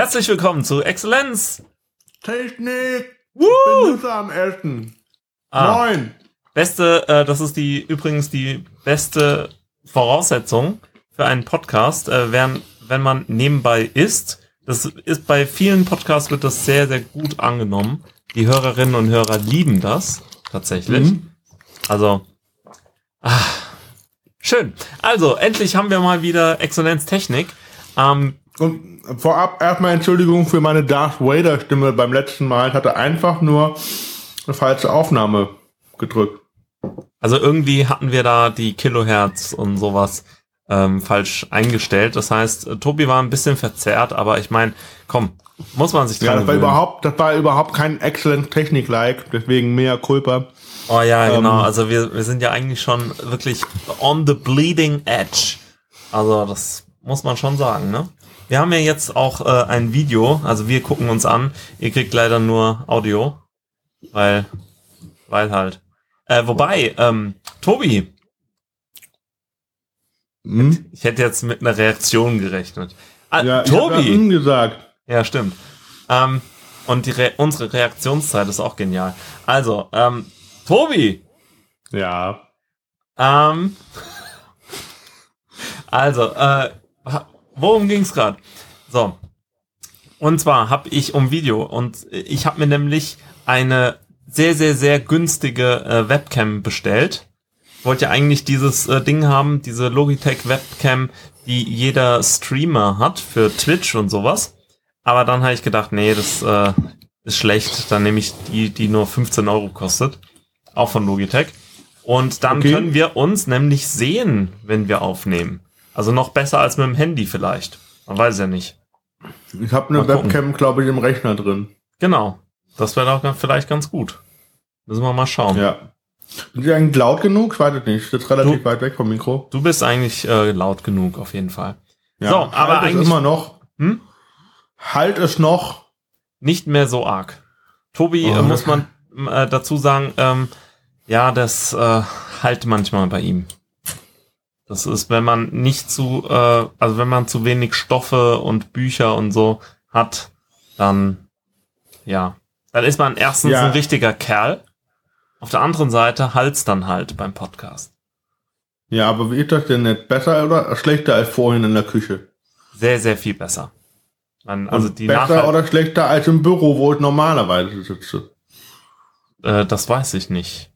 Herzlich willkommen zu Exzellenz. Technik. Woo! Benutzer am 11. Ah, Neun. beste, äh, das ist die übrigens die beste Voraussetzung für einen Podcast, äh, wenn, wenn man nebenbei isst. Das ist bei vielen Podcasts wird das sehr, sehr gut angenommen. Die Hörerinnen und Hörer lieben das tatsächlich. Mhm. Also, ah, schön. Also, endlich haben wir mal wieder Exzellenztechnik. Ähm, Und vorab erstmal Entschuldigung für meine Darth Vader Stimme beim letzten Mal. Ich hatte einfach nur eine falsche Aufnahme gedrückt. Also irgendwie hatten wir da die Kilohertz und sowas ähm, falsch eingestellt. Das heißt, äh, Tobi war ein bisschen verzerrt, aber ich meine, komm, muss man sich dran Ja, das war überhaupt, das war überhaupt kein Excellent Technik-like, deswegen mehr Culpa. Oh ja, genau. ähm, Also wir, wir sind ja eigentlich schon wirklich on the bleeding edge. Also das muss man schon sagen, ne? Wir haben ja jetzt auch äh, ein Video, also wir gucken uns an. Ihr kriegt leider nur Audio, weil, weil halt. Äh, wobei, ähm, Tobi, Hm? ich hätte jetzt mit einer Reaktion gerechnet. Ah, Ja, ich Tobi! ja, hm gesagt. Ja, stimmt. Ähm, und die Re unsere Reaktionszeit ist auch genial. Also, ähm, Tobi, Ja. ähm, also, äh, worum ging's gerade? So, und zwar habe ich um Video und ich habe mir nämlich eine sehr, sehr, sehr günstige äh, Webcam bestellt. Wollte ja eigentlich dieses äh, Ding haben, diese Logitech Webcam, die jeder Streamer hat für Twitch und sowas. Aber dann habe ich gedacht, nee, das äh, ist schlecht. Dann nehme ich die, die nur 15 Euro kostet. Auch von Logitech. Und dann Okay. können wir uns nämlich sehen, wenn wir aufnehmen. Also noch besser als mit dem Handy vielleicht. Man weiß ja nicht. Ich habe eine Mal. Webcam, glaube ich, im Rechner drin. Genau. Das wäre doch vielleicht ganz gut. Müssen wir mal schauen. Ja. Sind die eigentlich laut genug? Ich weiß es nicht. Ich sitze relativ Du- weit weg vom Mikro. Du bist eigentlich äh, laut genug, auf jeden Fall. Ja. So, aber halt eigentlich- es immer noch. Hm? Halt es noch. Nicht mehr so arg. Tobi, Oh, äh, muss man äh, dazu sagen, ähm, ja, das äh, halt manchmal bei ihm. Das ist, wenn man nicht zu, äh, also wenn man zu wenig Stoffe und Bücher und so hat, dann, ja, dann ist man erstens Ja. ein richtiger Kerl. Auf der anderen Seite halt's dann halt beim Podcast. Ja, aber wie ist das denn nicht? Besser oder schlechter als vorhin in der Küche? Sehr, sehr viel besser. Man, also Und die besser Nachhalt, oder schlechter als im Büro, wo ich normalerweise sitze? äh, das weiß ich nicht.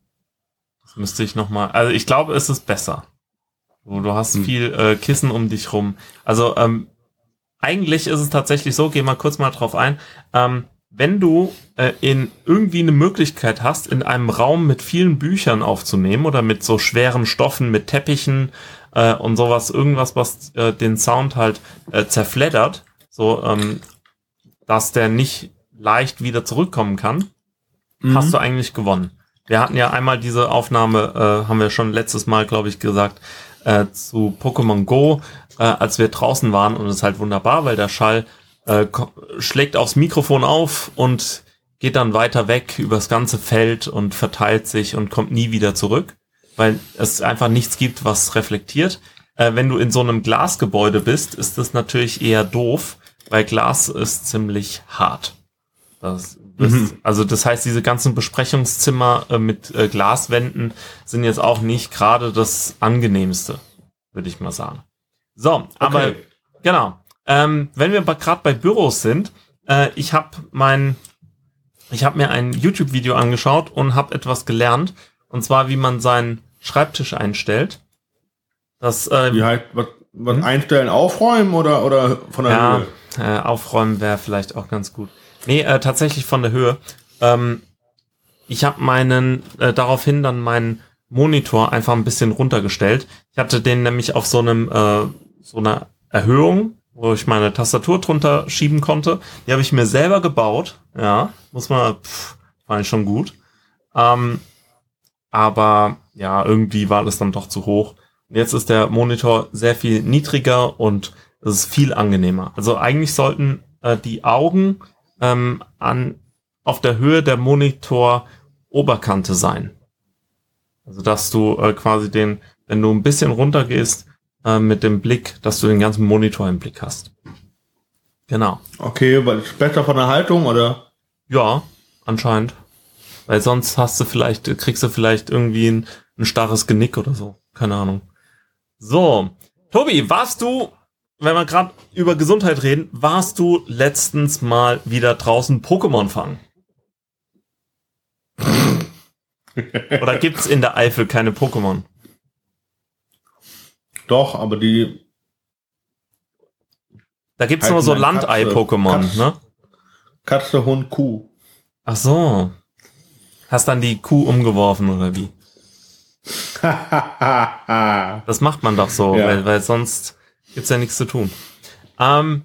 Das müsste ich noch mal. Also ich glaube, es ist besser. Du, du hast Hm. viel äh, Kissen um dich rum. Also ähm, eigentlich ist es tatsächlich so. Geh mal kurz mal drauf ein. Ähm, wenn du äh, in irgendwie eine Möglichkeit hast, in einem Raum mit vielen Büchern aufzunehmen oder mit so schweren Stoffen, mit Teppichen äh, und sowas, irgendwas, was äh, den Sound halt äh, zerfleddert, so ähm, dass der nicht leicht wieder zurückkommen kann, Mhm. hast du eigentlich gewonnen. Wir hatten ja einmal diese Aufnahme, äh, haben wir schon letztes Mal, glaube ich, gesagt, äh, zu Pokémon Go, äh, als wir draußen waren und es ist halt wunderbar, weil der Schall äh, schlägt aufs Mikrofon auf und geht dann weiter weg übers ganze Feld und verteilt sich und kommt nie wieder zurück, weil es einfach nichts gibt, was reflektiert. Äh, wenn du in so einem Glasgebäude bist, ist das natürlich eher doof, weil Glas ist ziemlich hart. Das, das, Mhm. Also das heißt, diese ganzen Besprechungszimmer äh, mit äh, Glaswänden sind jetzt auch nicht gerade das angenehmste, würde ich mal sagen. So, aber Okay. genau. Ähm, wenn wir gerade bei Büros sind, äh, ich habe mein, ich habe mir ein YouTube-Video angeschaut und habe etwas gelernt, und zwar wie man seinen Schreibtisch einstellt. Das äh, Wie halt, was, was Hm? einstellen, aufräumen oder, oder von der ja, Höhe? äh, aufräumen wäre vielleicht auch ganz gut. Nee, äh, tatsächlich von der Höhe. Ähm, ich habe meinen, äh, daraufhin dann meinen Monitor einfach ein bisschen runtergestellt. Ich hatte den nämlich auf so einem, äh, so einer Erhöhung, wo ich meine Tastatur drunter schieben konnte. Die habe ich mir selber gebaut. Ja, muss man, pff, fand ich schon gut. Ähm, aber ja, irgendwie war das dann doch zu hoch. Und jetzt ist der Monitor sehr viel niedriger und es ist viel angenehmer. Also eigentlich sollten äh, die Augen ähm, an auf der Höhe der Monitor-Oberkante sein. Also dass du äh, quasi den, wenn du ein bisschen runter gehst äh, mit dem Blick, dass du den ganzen Monitor im Blick hast. Genau. Okay, weil es besser von der Haltung oder? Ja, anscheinend. Weil sonst hast du vielleicht, kriegst du vielleicht irgendwie ein, ein starres Genick oder so. Keine Ahnung. So. Tobi, warst du, wenn wir gerade über Gesundheit reden, warst du letztens mal wieder draußen Pokémon fangen? Oder gibt's in der Eifel keine Pokémon? Doch, aber die Da gibt's Halt nur so. Landei-Pokémon, Katze. ne? Katze, Hund, Kuh. Ach so. Hast dann die Kuh umgeworfen oder wie? Das macht man doch so, Ja. weil, weil sonst gibt's ja nichts zu tun. Ähm,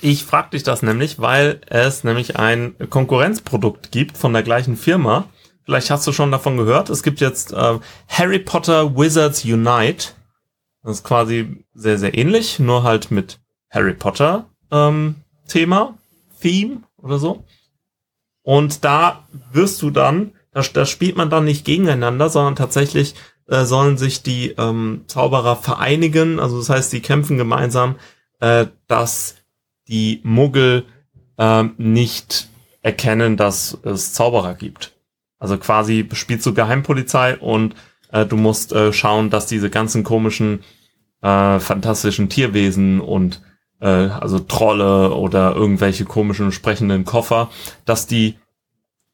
ich frag dich das nämlich, weil es nämlich ein Konkurrenzprodukt gibt von der gleichen Firma. Vielleicht hast du schon davon gehört. Es gibt jetzt äh, Harry Potter Wizards Unite. Das ist quasi sehr, sehr ähnlich, nur halt mit Harry Potter ähm, Thema, Theme oder so. Und da wirst du dann, da, da spielt man dann nicht gegeneinander, sondern tatsächlich äh, sollen sich die ähm, Zauberer vereinigen. Also das heißt, die kämpfen gemeinsam, äh, dass die Muggel ähm, nicht erkennen, dass es Zauberer gibt. Also quasi spielst du Geheimpolizei und äh, du musst äh, schauen, dass diese ganzen komischen äh, fantastischen Tierwesen und äh, also Trolle oder irgendwelche komischen sprechenden Koffer, dass die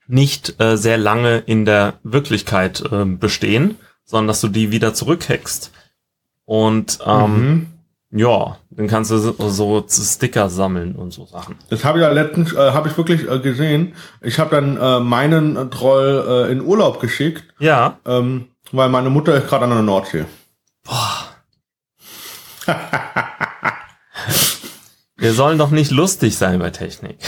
nicht äh, sehr lange in der Wirklichkeit äh, bestehen, sondern dass du die wieder zurückhackst. Und ähm, Mhm. ja, dann kannst du so, so Sticker sammeln und so Sachen. Das habe ich ja letztens, äh, habe ich wirklich äh, gesehen. Ich habe dann äh, meinen Troll äh, in Urlaub geschickt, Ja, ähm, weil meine Mutter ist gerade an der Nordsee. wir sollen doch nicht lustig sein bei Technik.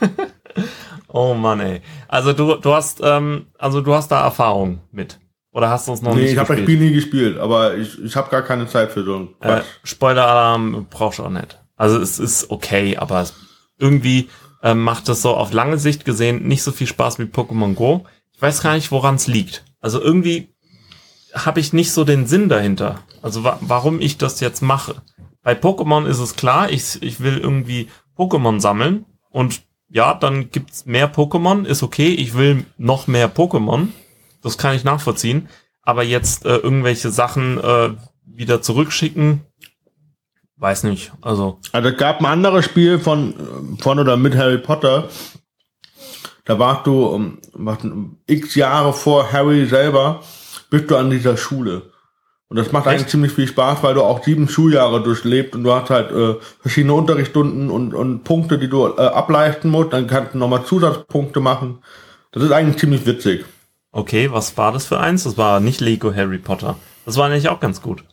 oh Mann, ey. Also du, du hast, ähm, also du hast da Erfahrung mit. Oder hast du es noch nee, nicht ich habe das gespielt? Spiel nie gespielt, aber ich, ich habe gar keine Zeit für so ein Äh, Quatsch. Spoiler-Alarm brauchst du auch nicht. Also es ist okay, aber es, irgendwie äh, macht es so auf lange Sicht gesehen nicht so viel Spaß wie Pokémon Go. Ich weiß gar nicht, woran es liegt. Also irgendwie habe ich nicht so den Sinn dahinter. Also wa warum ich das jetzt mache. Bei Pokémon ist es klar, ich, ich will irgendwie Pokémon sammeln und ja, dann gibt's mehr Pokémon, ist okay, ich will noch mehr Pokémon. Das kann ich nachvollziehen. Aber jetzt äh, irgendwelche Sachen äh, wieder zurückschicken, weiß nicht. Also, Also es gab ein anderes Spiel von, von oder mit Harry Potter. Da warst du um, was, x Jahre vor Harry selber, bist du an dieser Schule. Und das macht Echt? eigentlich ziemlich viel Spaß, weil du auch sieben Schuljahre durchlebt und du hast halt äh, verschiedene Unterrichtsstunden und, und Punkte, die du äh, ableisten musst. Dann kannst du nochmal Zusatzpunkte machen. Das ist eigentlich ziemlich witzig. Okay, was war das für eins? Das war nicht Lego Harry Potter. Das war eigentlich auch ganz gut.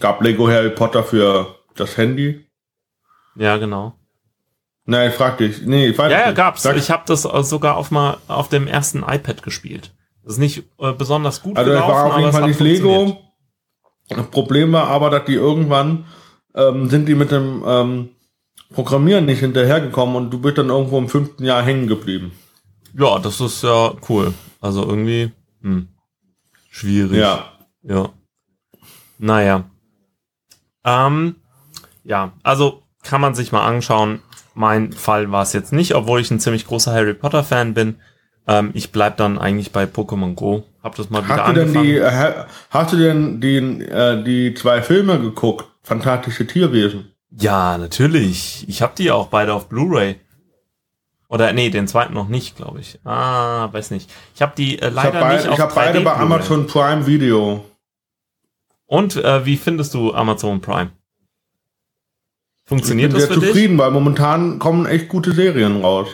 Gab Lego Harry Potter für das Handy? Ja, genau. Nein, ich frag dich. Nee, ich weiß Ja, ja, nicht. gab's. Sag- Ich habe das äh, sogar auf mal auf dem ersten iPad gespielt. Das ist nicht äh, besonders gut Also gelaufen, war auf jeden Fall nicht. Lego. Das Problem war aber, dass die irgendwann ähm, sind die mit dem ähm, Programmieren nicht hinterhergekommen und du bist dann irgendwo im fünften Jahr hängen geblieben. Ja, das ist ja cool. Also irgendwie hm, schwierig. Ja. Ja. Naja. Ähm, ja, also kann man sich mal anschauen. Mein Fall war es jetzt nicht, obwohl ich ein ziemlich großer Harry Potter Fan bin. Ähm, ich bleib dann eigentlich bei Pokémon Go. Hab das mal wieder Hast du denn angefangen. die, äh, hast du denn die, äh, die zwei Filme geguckt? Fantastische Tierwesen. ja, natürlich. Ich habe die auch beide auf Blu-ray. Oder nee, den zweiten noch nicht, glaube ich. Ah, weiß nicht. Ich habe die äh, Ich habe leider nicht beid, auf ich hab beide 3D bei. Amazon Prime Video. Und äh, wie findest du Amazon Prime? Funktioniert ich bin das sehr für dich? zufrieden, weil momentan kommen echt gute Serien raus.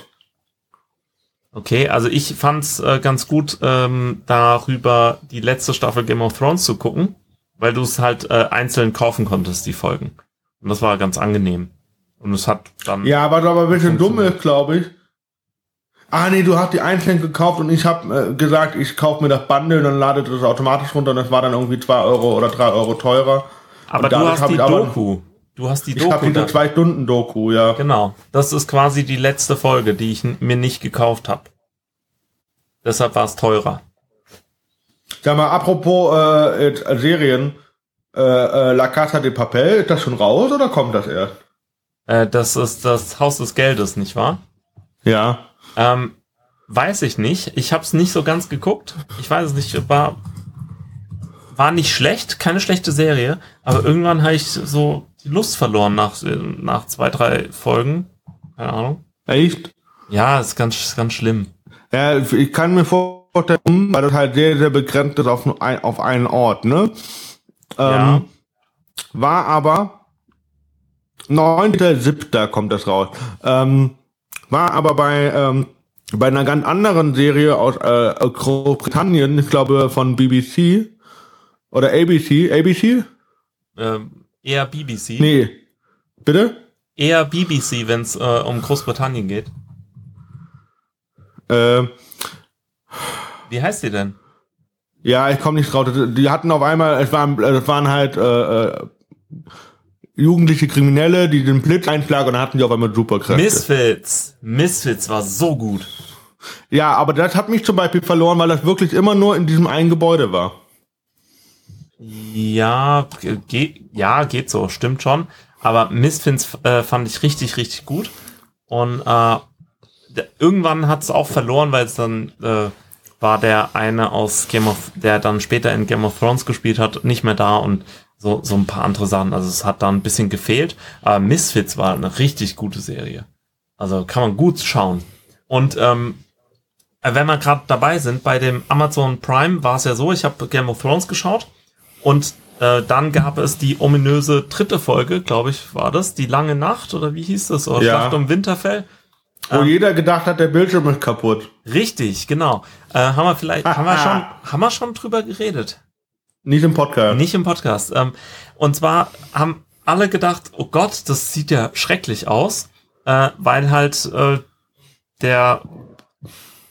Okay, also ich fand's äh, ganz gut, ähm, darüber die letzte Staffel Game of Thrones zu gucken, weil du es halt äh, einzeln kaufen konntest, die Folgen. Und das war ganz angenehm. Und es hat dann. Ja, was aber ein bisschen dumm ist, glaube ich. Ah nee, du hast die einzeln gekauft und ich habe äh, gesagt, ich kaufe mir das Bundle und dann ladet das automatisch runter und das war dann irgendwie zwei Euro oder drei Euro teurer. aber und du hast die ich aber- Doku. Du hast die Ich habe Doku. diese dann. zwei Stunden Doku, ja. Genau. Das ist quasi die letzte Folge, die ich mir nicht gekauft habe. Deshalb war es teurer. Sag mal, apropos äh, äh, Serien, äh, äh, La Casa de Papel, ist das schon raus oder kommt das erst? Äh, das ist das Haus des Geldes, nicht wahr? Ja. Ähm, weiß ich nicht. Ich habe es nicht so ganz geguckt. Ich weiß es nicht. War, war nicht schlecht, keine schlechte Serie. Aber irgendwann habe ich so die Lust verloren nach, nach zwei, drei Folgen. Keine Ahnung. Echt? Ja, ist ganz, ganz schlimm. Ja, ich kann mir vorstellen, weil das halt sehr, sehr begrenzt ist auf, nur ein, auf einen Ort, ne? Ja. Ähm, war aber 9.7. kommt das raus. Ähm, war aber bei, ähm, bei einer ganz anderen Serie aus äh, Großbritannien, ich glaube von BBC oder ABC, ABC? Ähm, eher BBC. Nee. Bitte? Eher BBC, wenn es äh, um Großbritannien geht. Äh, Wie heißt die denn? ja, ich komme nicht drauf. Die hatten auf einmal, es waren, es waren halt äh, äh, jugendliche Kriminelle, die den Blitz einschlagen und dann hatten die auf einmal Superkräfte. Misfits. Misfits war so gut. Ja, aber das hat mich zum Beispiel verloren, weil das wirklich immer nur in diesem einen Gebäude war. Ja, geht, ja, geht so, stimmt schon. Aber Misfits äh, fand ich richtig, richtig gut. Und äh, irgendwann hat es auch verloren, weil es dann äh, war der eine aus Game of, der dann später in Game of Thrones gespielt hat, nicht mehr da und so, so ein paar andere Sachen. Also es hat da ein bisschen gefehlt. Aber Misfits war eine richtig gute Serie. Also kann man gut schauen. Und ähm, äh, wenn wir gerade dabei sind, bei dem Amazon Prime war es ja so, ich habe Game of Thrones geschaut und äh, dann gab es die ominöse dritte Folge, glaube ich, war das, die lange Nacht oder wie hieß das? Oder Ja. Schlacht um Winterfell. Wo jeder gedacht hat, der Bildschirm ist kaputt. Richtig, genau. Äh, haben wir vielleicht, haben wir schon, haben wir schon drüber geredet? Nicht im Podcast. Nicht im Podcast. Ähm, und zwar haben alle gedacht, oh Gott, das sieht ja schrecklich aus, äh, weil halt äh, der,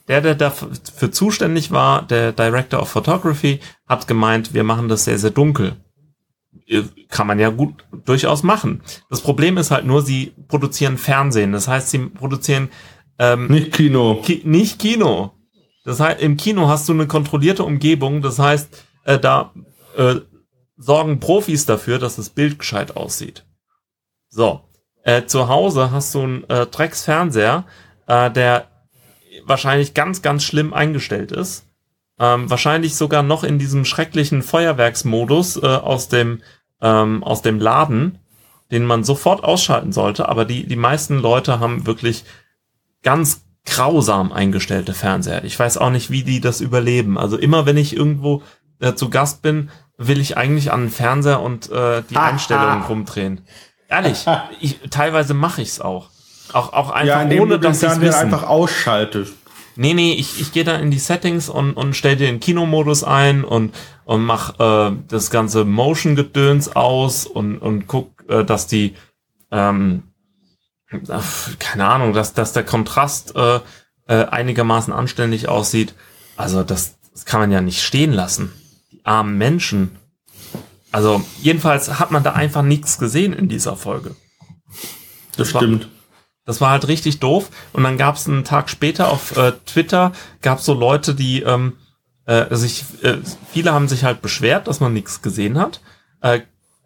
der, der dafür zuständig war, der Director of Photography, hat gemeint, wir machen das sehr, sehr dunkel. Kann man ja gut durchaus machen. Das Problem ist halt nur, sie produzieren Fernsehen. Das heißt, sie produzieren ähm, Nicht Kino. Ki nicht Kino. Das heißt, im Kino hast du eine kontrollierte Umgebung. Das heißt, äh, da äh, sorgen Profis dafür, dass das Bild gescheit aussieht. So. Äh, zu Hause hast du einen äh, Drecksfernseher, äh, der wahrscheinlich ganz, ganz schlimm eingestellt ist. Ähm, wahrscheinlich sogar noch in diesem schrecklichen Feuerwerksmodus äh, aus dem ähm, aus dem Laden, den man sofort ausschalten sollte. Aber die die meisten Leute haben wirklich ganz grausam eingestellte Fernseher. Ich weiß auch nicht, wie die das überleben. Also immer wenn ich irgendwo äh, zu Gast bin, will ich eigentlich an den Fernseher und äh, die Einstellungen rumdrehen. Ehrlich, ich, teilweise mache ich's auch. Auch, auch einfach Ja, ohne, dass Fernseher wissen. einfach ausschaltest. Nee, nee, ich, ich gehe da in die Settings und, und stell den Kinomodus ein und, und mach äh, das ganze Motion-Gedöns aus und, und guck, äh, dass die, ähm, ach, keine Ahnung, dass, dass der Kontrast äh, äh, einigermaßen anständig aussieht. Also das, das kann man ja nicht stehen lassen. Armen Menschen. Also jedenfalls hat man da einfach nichts gesehen in dieser Folge. Das war- stimmt. Das war halt richtig doof. Und dann gab es einen Tag später auf äh, Twitter, gab es so Leute, die ähm, äh, sich, äh, viele haben sich halt beschwert, dass man nichts gesehen hat. Äh,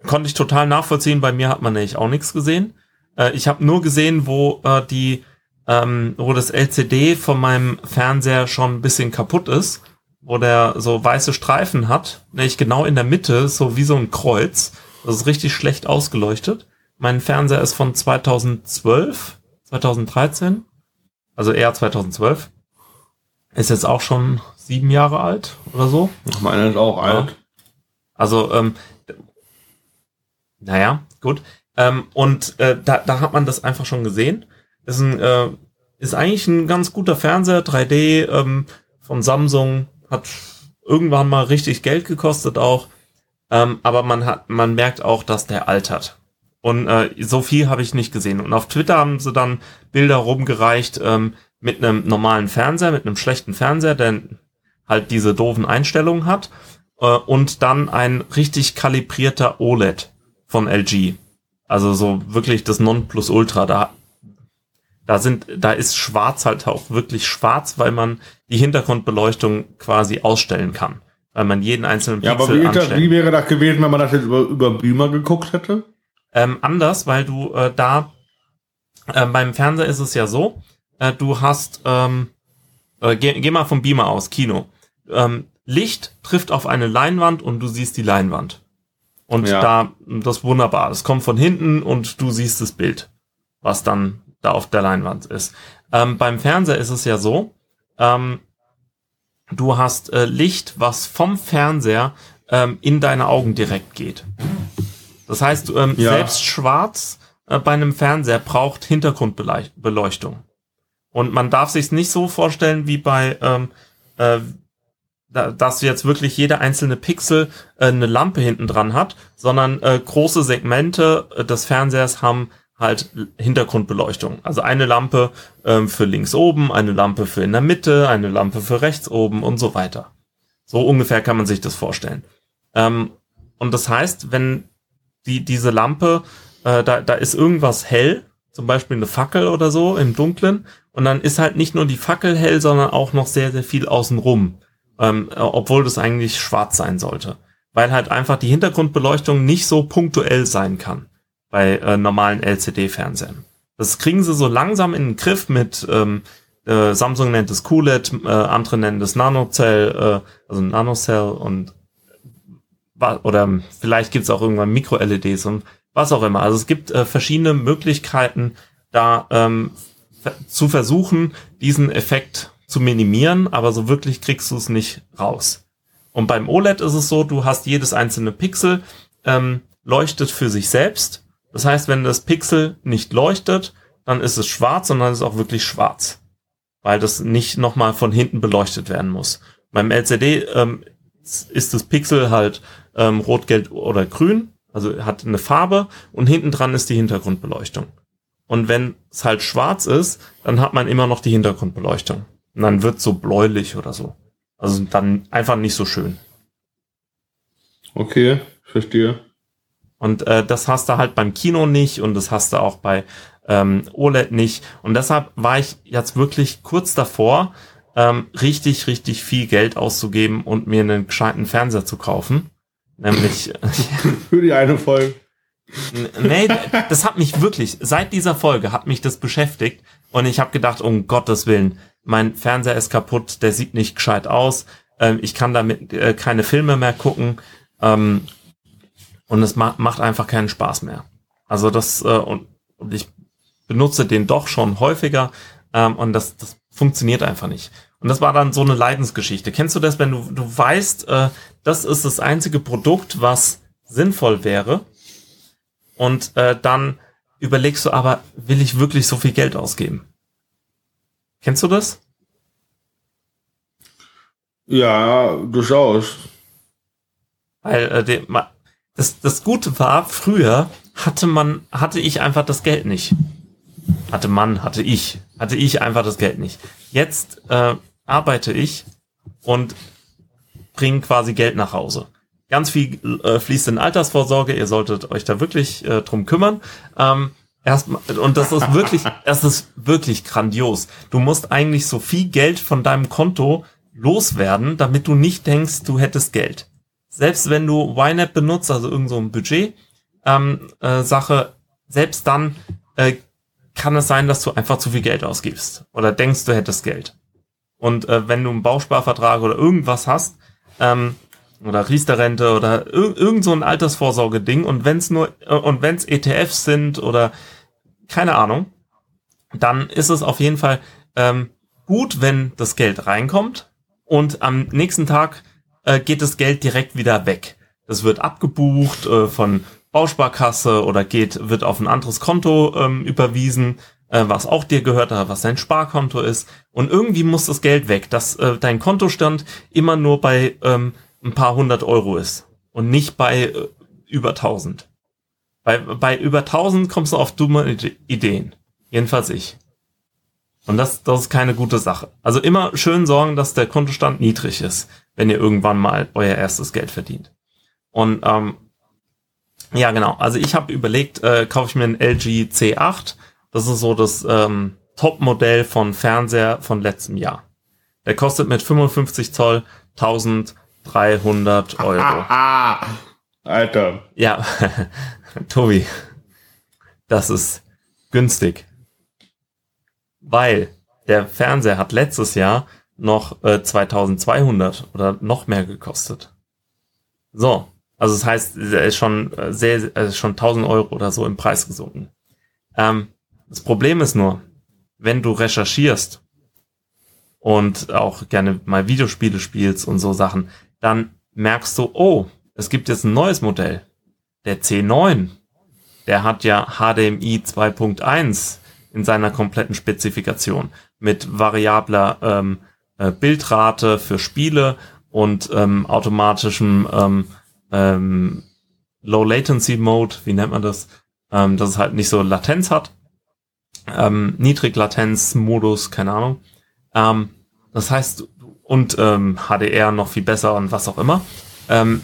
konnte ich total nachvollziehen. Bei mir hat man nämlich auch nichts gesehen. Äh, ich habe nur gesehen, wo äh, die, ähm, wo das LCD von meinem Fernseher schon ein bisschen kaputt ist, wo der so weiße Streifen hat, nämlich genau in der Mitte, so wie so ein Kreuz. Das ist richtig schlecht ausgeleuchtet. Mein Fernseher ist von 2012, 2013, also eher 2012. Ist jetzt auch schon sieben Jahre alt oder so. Meiner ist auch Ja. alt. Also, ähm, naja, gut. Ähm, und äh, da, da hat man das einfach schon gesehen. Ist, ein, äh, ist eigentlich ein ganz guter Fernseher, 3D ähm, von Samsung, hat irgendwann mal richtig Geld gekostet auch. Ähm, aber man hat, man merkt auch, dass der altert. Und äh, so viel habe ich nicht gesehen. Und auf Twitter haben sie dann Bilder rumgereicht ähm, mit einem normalen Fernseher, mit einem schlechten Fernseher, der halt diese doofen Einstellungen hat. Äh, und dann ein richtig kalibrierter OLED von LG. Also so wirklich das Nonplusultra. Da, da sind, da ist schwarz halt auch wirklich schwarz, weil man die Hintergrundbeleuchtung quasi ausstellen kann. Weil man jeden einzelnen Ja, aber Pixel wie, das, wie wäre das gewesen, wenn man das jetzt über, über Beamer geguckt hätte? ähm, anders, weil du äh, da Äh, beim Fernseher ist es ja so, äh, du hast, ähm, äh, geh, geh mal vom Beamer aus, Kino. Ähm, Licht trifft auf eine Leinwand und du siehst die Leinwand. Und Ja. da, das ist wunderbar. Das kommt von hinten und du siehst das Bild, was dann da auf der Leinwand ist. Ähm, beim Fernseher ist es ja so, ähm, du hast äh, Licht, was vom Fernseher ähm, in deine Augen direkt geht. Das heißt, ähm, Ja. selbst schwarz äh, bei einem Fernseher braucht Hintergrundbeleuchtung. Und man darf sich nicht so vorstellen wie bei, ähm, äh, da, dass jetzt wirklich jeder einzelne Pixel äh, eine Lampe hinten dran hat, sondern äh, große Segmente äh, des Fernsehers haben halt Hintergrundbeleuchtung. Also eine Lampe ähm, für links oben, eine Lampe für in der Mitte, eine Lampe für rechts oben und so weiter. So ungefähr kann man sich das vorstellen. Ähm, und das heißt, wenn die, diese Lampe, äh, da, da ist irgendwas hell, zum Beispiel eine Fackel oder so im Dunklen, und dann ist halt nicht nur die Fackel hell, sondern auch noch sehr, sehr viel außenrum, ähm, äh, obwohl das eigentlich schwarz sein sollte. Weil halt einfach die Hintergrundbeleuchtung nicht so punktuell sein kann bei äh, normalen LCD-Fernsehern. Das kriegen sie so langsam in den Griff mit, ähm, äh, Samsung nennt es QLED, äh, andere nennen es Nanocell, äh, also Nanocell und wa- oder vielleicht gibt's auch irgendwann Micro-LEDs und was auch immer. Also es gibt äh, verschiedene Möglichkeiten, da ähm, zu versuchen, diesen Effekt zu minimieren, aber so wirklich kriegst du es nicht raus. Und beim OLED ist es so, du hast jedes einzelne Pixel ähm, leuchtet für sich selbst. Das heißt, wenn das Pixel nicht leuchtet, dann ist es schwarz und dann ist es auch wirklich schwarz, weil das nicht nochmal von hinten beleuchtet werden muss. Beim LCD ähm, ist das Pixel halt ähm, rot, gelb oder grün, also hat eine Farbe und hinten dran ist die Hintergrundbeleuchtung. Und wenn es halt schwarz ist, dann hat man immer noch die Hintergrundbeleuchtung. Und dann wird so bläulich oder so. Also dann einfach nicht so schön. Okay, verstehe. Und äh, das hast du halt beim Kino nicht und das hast du auch bei ähm, OLED nicht. Und deshalb war ich jetzt wirklich kurz davor, ähm, richtig, richtig viel Geld auszugeben und mir einen gescheiten Fernseher zu kaufen. Nämlich, Für die eine Folge. Nee, das hat mich wirklich, seit dieser Folge hat mich das beschäftigt und ich habe gedacht, um Gottes Willen, mein Fernseher ist kaputt, der sieht nicht gescheit aus, ähm, ich kann damit äh, keine Filme mehr gucken ähm, und es ma macht einfach keinen Spaß mehr. Also das, äh, und, und ich benutze den doch schon häufiger ähm, und das, das funktioniert einfach nicht. Und das war dann so eine Leidensgeschichte. Kennst du das, wenn du, du weißt, äh, das ist das einzige Produkt, was sinnvoll wäre, und äh, dann überlegst du aber, will ich wirklich so viel Geld ausgeben? Kennst du das? Ja, durchaus. Weil äh, das, das Gute war, früher hatte man, hatte ich einfach das Geld nicht. Hatte man, hatte ich, hatte ich einfach das Geld nicht. Jetzt äh, arbeite ich und bringe quasi Geld nach Hause. Ganz viel äh, fließt in Altersvorsorge. Ihr solltet euch da wirklich äh, drum kümmern. Ähm, erstmal und das ist wirklich, das ist wirklich grandios. Du musst eigentlich so viel Geld von deinem Konto loswerden, damit du nicht denkst, du hättest Geld. Selbst wenn du YNAB benutzt, also irgend so ein Budget ähm, äh, Sache, selbst dann äh, kann es sein, dass du einfach zu viel Geld ausgibst oder denkst, du hättest Geld. Und äh, wenn du einen Bausparvertrag oder irgendwas hast, ähm, oder Riester-Rente oder ir irgend so ein Altersvorsorge-Ding und wenn es nur äh, und wenn es ETFs sind oder keine Ahnung, dann ist es auf jeden Fall ähm, gut, wenn das Geld reinkommt und am nächsten Tag äh, geht das Geld direkt wieder weg. Das wird abgebucht äh, von Bausparkasse oder geht wird auf ein anderes Konto ähm, überwiesen, äh, was auch dir gehört, was dein Sparkonto ist. Und irgendwie muss das Geld weg, dass äh, dein Kontostand immer nur bei ähm, ein paar hundert Euro ist und nicht bei äh, über 1000. Bei, bei über 1000 kommst du auf dumme Ide- Ideen. Jedenfalls ich. Und das, das ist keine gute Sache. Also immer schön sorgen, dass der Kontostand niedrig ist, wenn ihr irgendwann mal euer erstes Geld verdient. Und ähm, ja, genau. Also ich habe überlegt, äh, kaufe ich mir einen LG C8. Das ist so das ähm, Top-Modell von Fernseher von letztem Jahr. Der kostet mit 55 Zoll 1300 Euro. Ah, Alter. Ja, Tobi, das ist günstig. Weil der Fernseher hat letztes Jahr noch äh, 2200 oder noch mehr gekostet. So, also das heißt, er ist schon äh, sehr, er ist schon 1000 Euro oder so im Preis gesunken. Ähm, das Problem ist nur, wenn du recherchierst und auch gerne mal Videospiele spielst und so Sachen, dann merkst du, oh, es gibt jetzt ein neues Modell. Der C9, der hat ja HDMI 2.1 in seiner kompletten Spezifikation mit variabler ähm, äh, Bildrate für Spiele und ähm, automatischem ähm, ähm, Low Latency Mode, wie nennt man das? Ähm, dass es halt nicht so Latenz hat. Ähm, Niedriglatenz-Modus, keine Ahnung. Ähm, das heißt, und ähm, HDR noch viel besser und was auch immer. Ähm,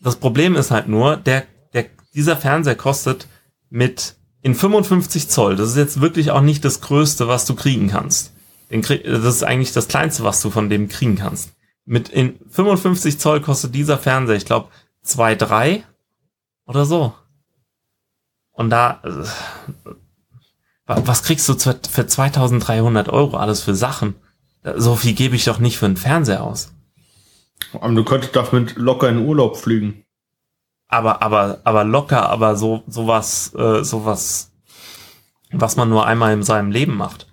das Problem ist halt nur, der, der, dieser Fernseher kostet mit in 55 Zoll, das ist jetzt wirklich auch nicht das Größte, was du kriegen kannst. Krieg, das ist eigentlich das Kleinste, was du von dem kriegen kannst. Mit in 55 Zoll kostet dieser Fernseher, ich glaube, 2,3 oder so. Und da, äh, was kriegst du für 2300 Euro alles für Sachen? So viel gebe ich doch nicht für einen Fernseher aus. Du könntest damit locker in Urlaub fliegen. Aber, aber, aber locker, aber so, sowas, äh, sowas, was man nur einmal in seinem Leben macht.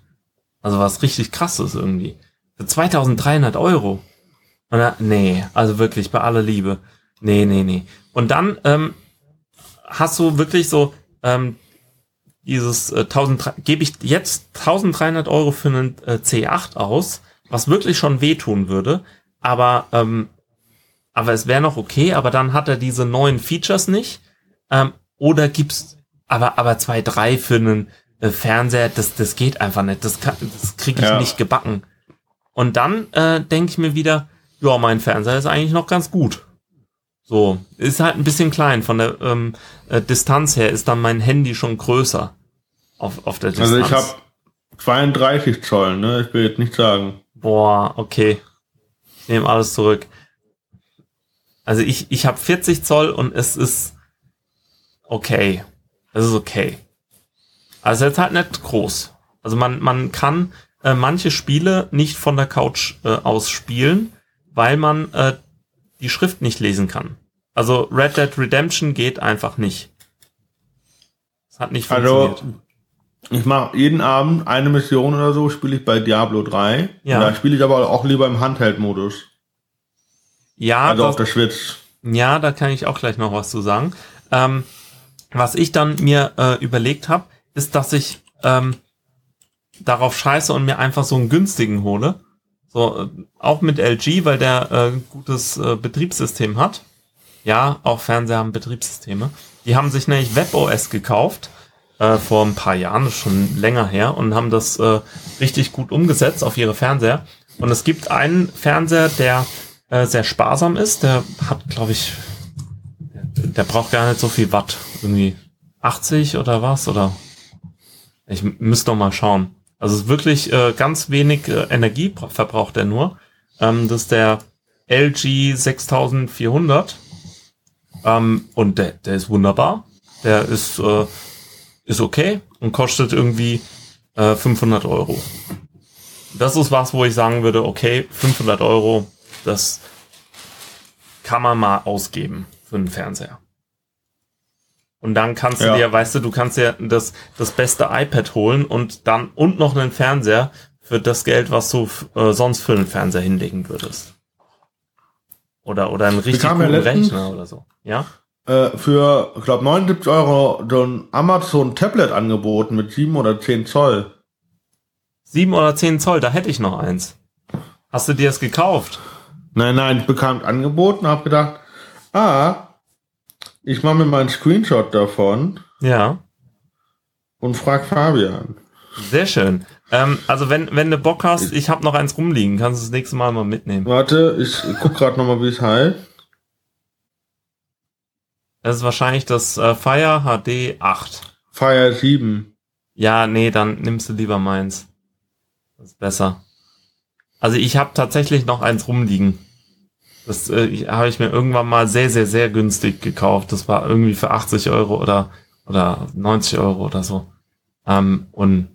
Also was richtig krasses irgendwie. Für 2300 Euro. Oder? Nee, also wirklich bei aller Liebe. Nee, nee, nee. Und dann ähm, hast du wirklich so ähm, dieses äh, 1000, gebe ich jetzt 1300 Euro für einen äh, C8 aus, was wirklich schon wehtun würde, aber ähm, aber es wäre noch okay, aber dann hat er diese neuen Features nicht. Ähm, oder gibt's aber aber zwei drei für einen äh, Fernseher, das das geht einfach nicht, das kann, das kriege ich ja. nicht gebacken. Und dann äh, denke ich mir wieder, ja, mein Fernseher ist eigentlich noch ganz gut. So, ist halt ein bisschen klein. Von der ähm, äh, Distanz her ist dann mein Handy schon größer. Auf, auf der Distanz. Also ich habe 32 Zoll, ne? Ich will jetzt nicht sagen. Boah, okay. Ich nehme alles zurück. Also ich, ich habe 40 Zoll und es ist okay. Es ist okay. Also jetzt halt nicht groß. Also man, man kann äh, manche Spiele nicht von der Couch äh, aus spielen, weil man äh, die Schrift nicht lesen kann. Also Red Dead Redemption geht einfach nicht. Es hat nicht also, funktioniert. Also, ich mache jeden Abend eine Mission oder so, spiele ich bei Diablo 3. Ja. Da spiele ich aber auch lieber im Handheld-Modus. Ja. Also das, auf der Switch. Ja, da kann ich auch gleich noch was zu sagen. Ähm, was ich dann mir äh, überlegt habe, ist, dass ich ähm, darauf scheiße und mir einfach so einen günstigen hole. So, äh, auch mit LG, weil der äh, gutes äh, Betriebssystem hat. Ja, auch Fernseher haben Betriebssysteme. Die haben sich nämlich WebOS gekauft äh, vor ein paar Jahren, schon länger her, und haben das äh, richtig gut umgesetzt auf ihre Fernseher. Und es gibt einen Fernseher, der äh, sehr sparsam ist. Der hat, glaube ich, der braucht gar nicht so viel Watt. Irgendwie 80 oder was? Oder ich müsste noch mal schauen. Also ist wirklich äh, ganz wenig äh, Energie verbraucht er nur. Ähm, das ist der LG 6400. Ähm, und der, der ist wunderbar. Der ist, äh, ist okay und kostet irgendwie äh, 500 Euro. Das ist was, wo ich sagen würde, okay, 500 Euro, das kann man mal ausgeben für einen Fernseher. Und dann kannst du ja. dir, weißt du, du kannst dir das, das beste iPad holen und dann und noch einen Fernseher für das Geld, was du äh, sonst für einen Fernseher hinlegen würdest. Oder, oder einen richtig guten ja Rechner oder so. Ja? Äh, für, ich glaube, 79 Euro so ein Amazon Tablet angeboten mit 7 oder 10 Zoll. 7 oder 10 Zoll, da hätte ich noch eins. Hast du dir das gekauft? Nein, nein, ich bekam angeboten, habe gedacht, ah, ich mache mir mal einen Screenshot davon. Ja. Und frag Fabian. Sehr schön. Ähm, also wenn, wenn du Bock hast, ich habe noch eins rumliegen, kannst du das nächste Mal mal mitnehmen. Warte, ich guck gerade noch mal, wie es heißt. Das ist wahrscheinlich das äh, Fire HD 8. Fire 7. Ja, nee, dann nimmst du lieber meins. Das ist besser. Also ich habe tatsächlich noch eins rumliegen. Das äh, habe ich mir irgendwann mal sehr, sehr, sehr günstig gekauft. Das war irgendwie für 80 Euro oder, oder 90 Euro oder so. Ähm, und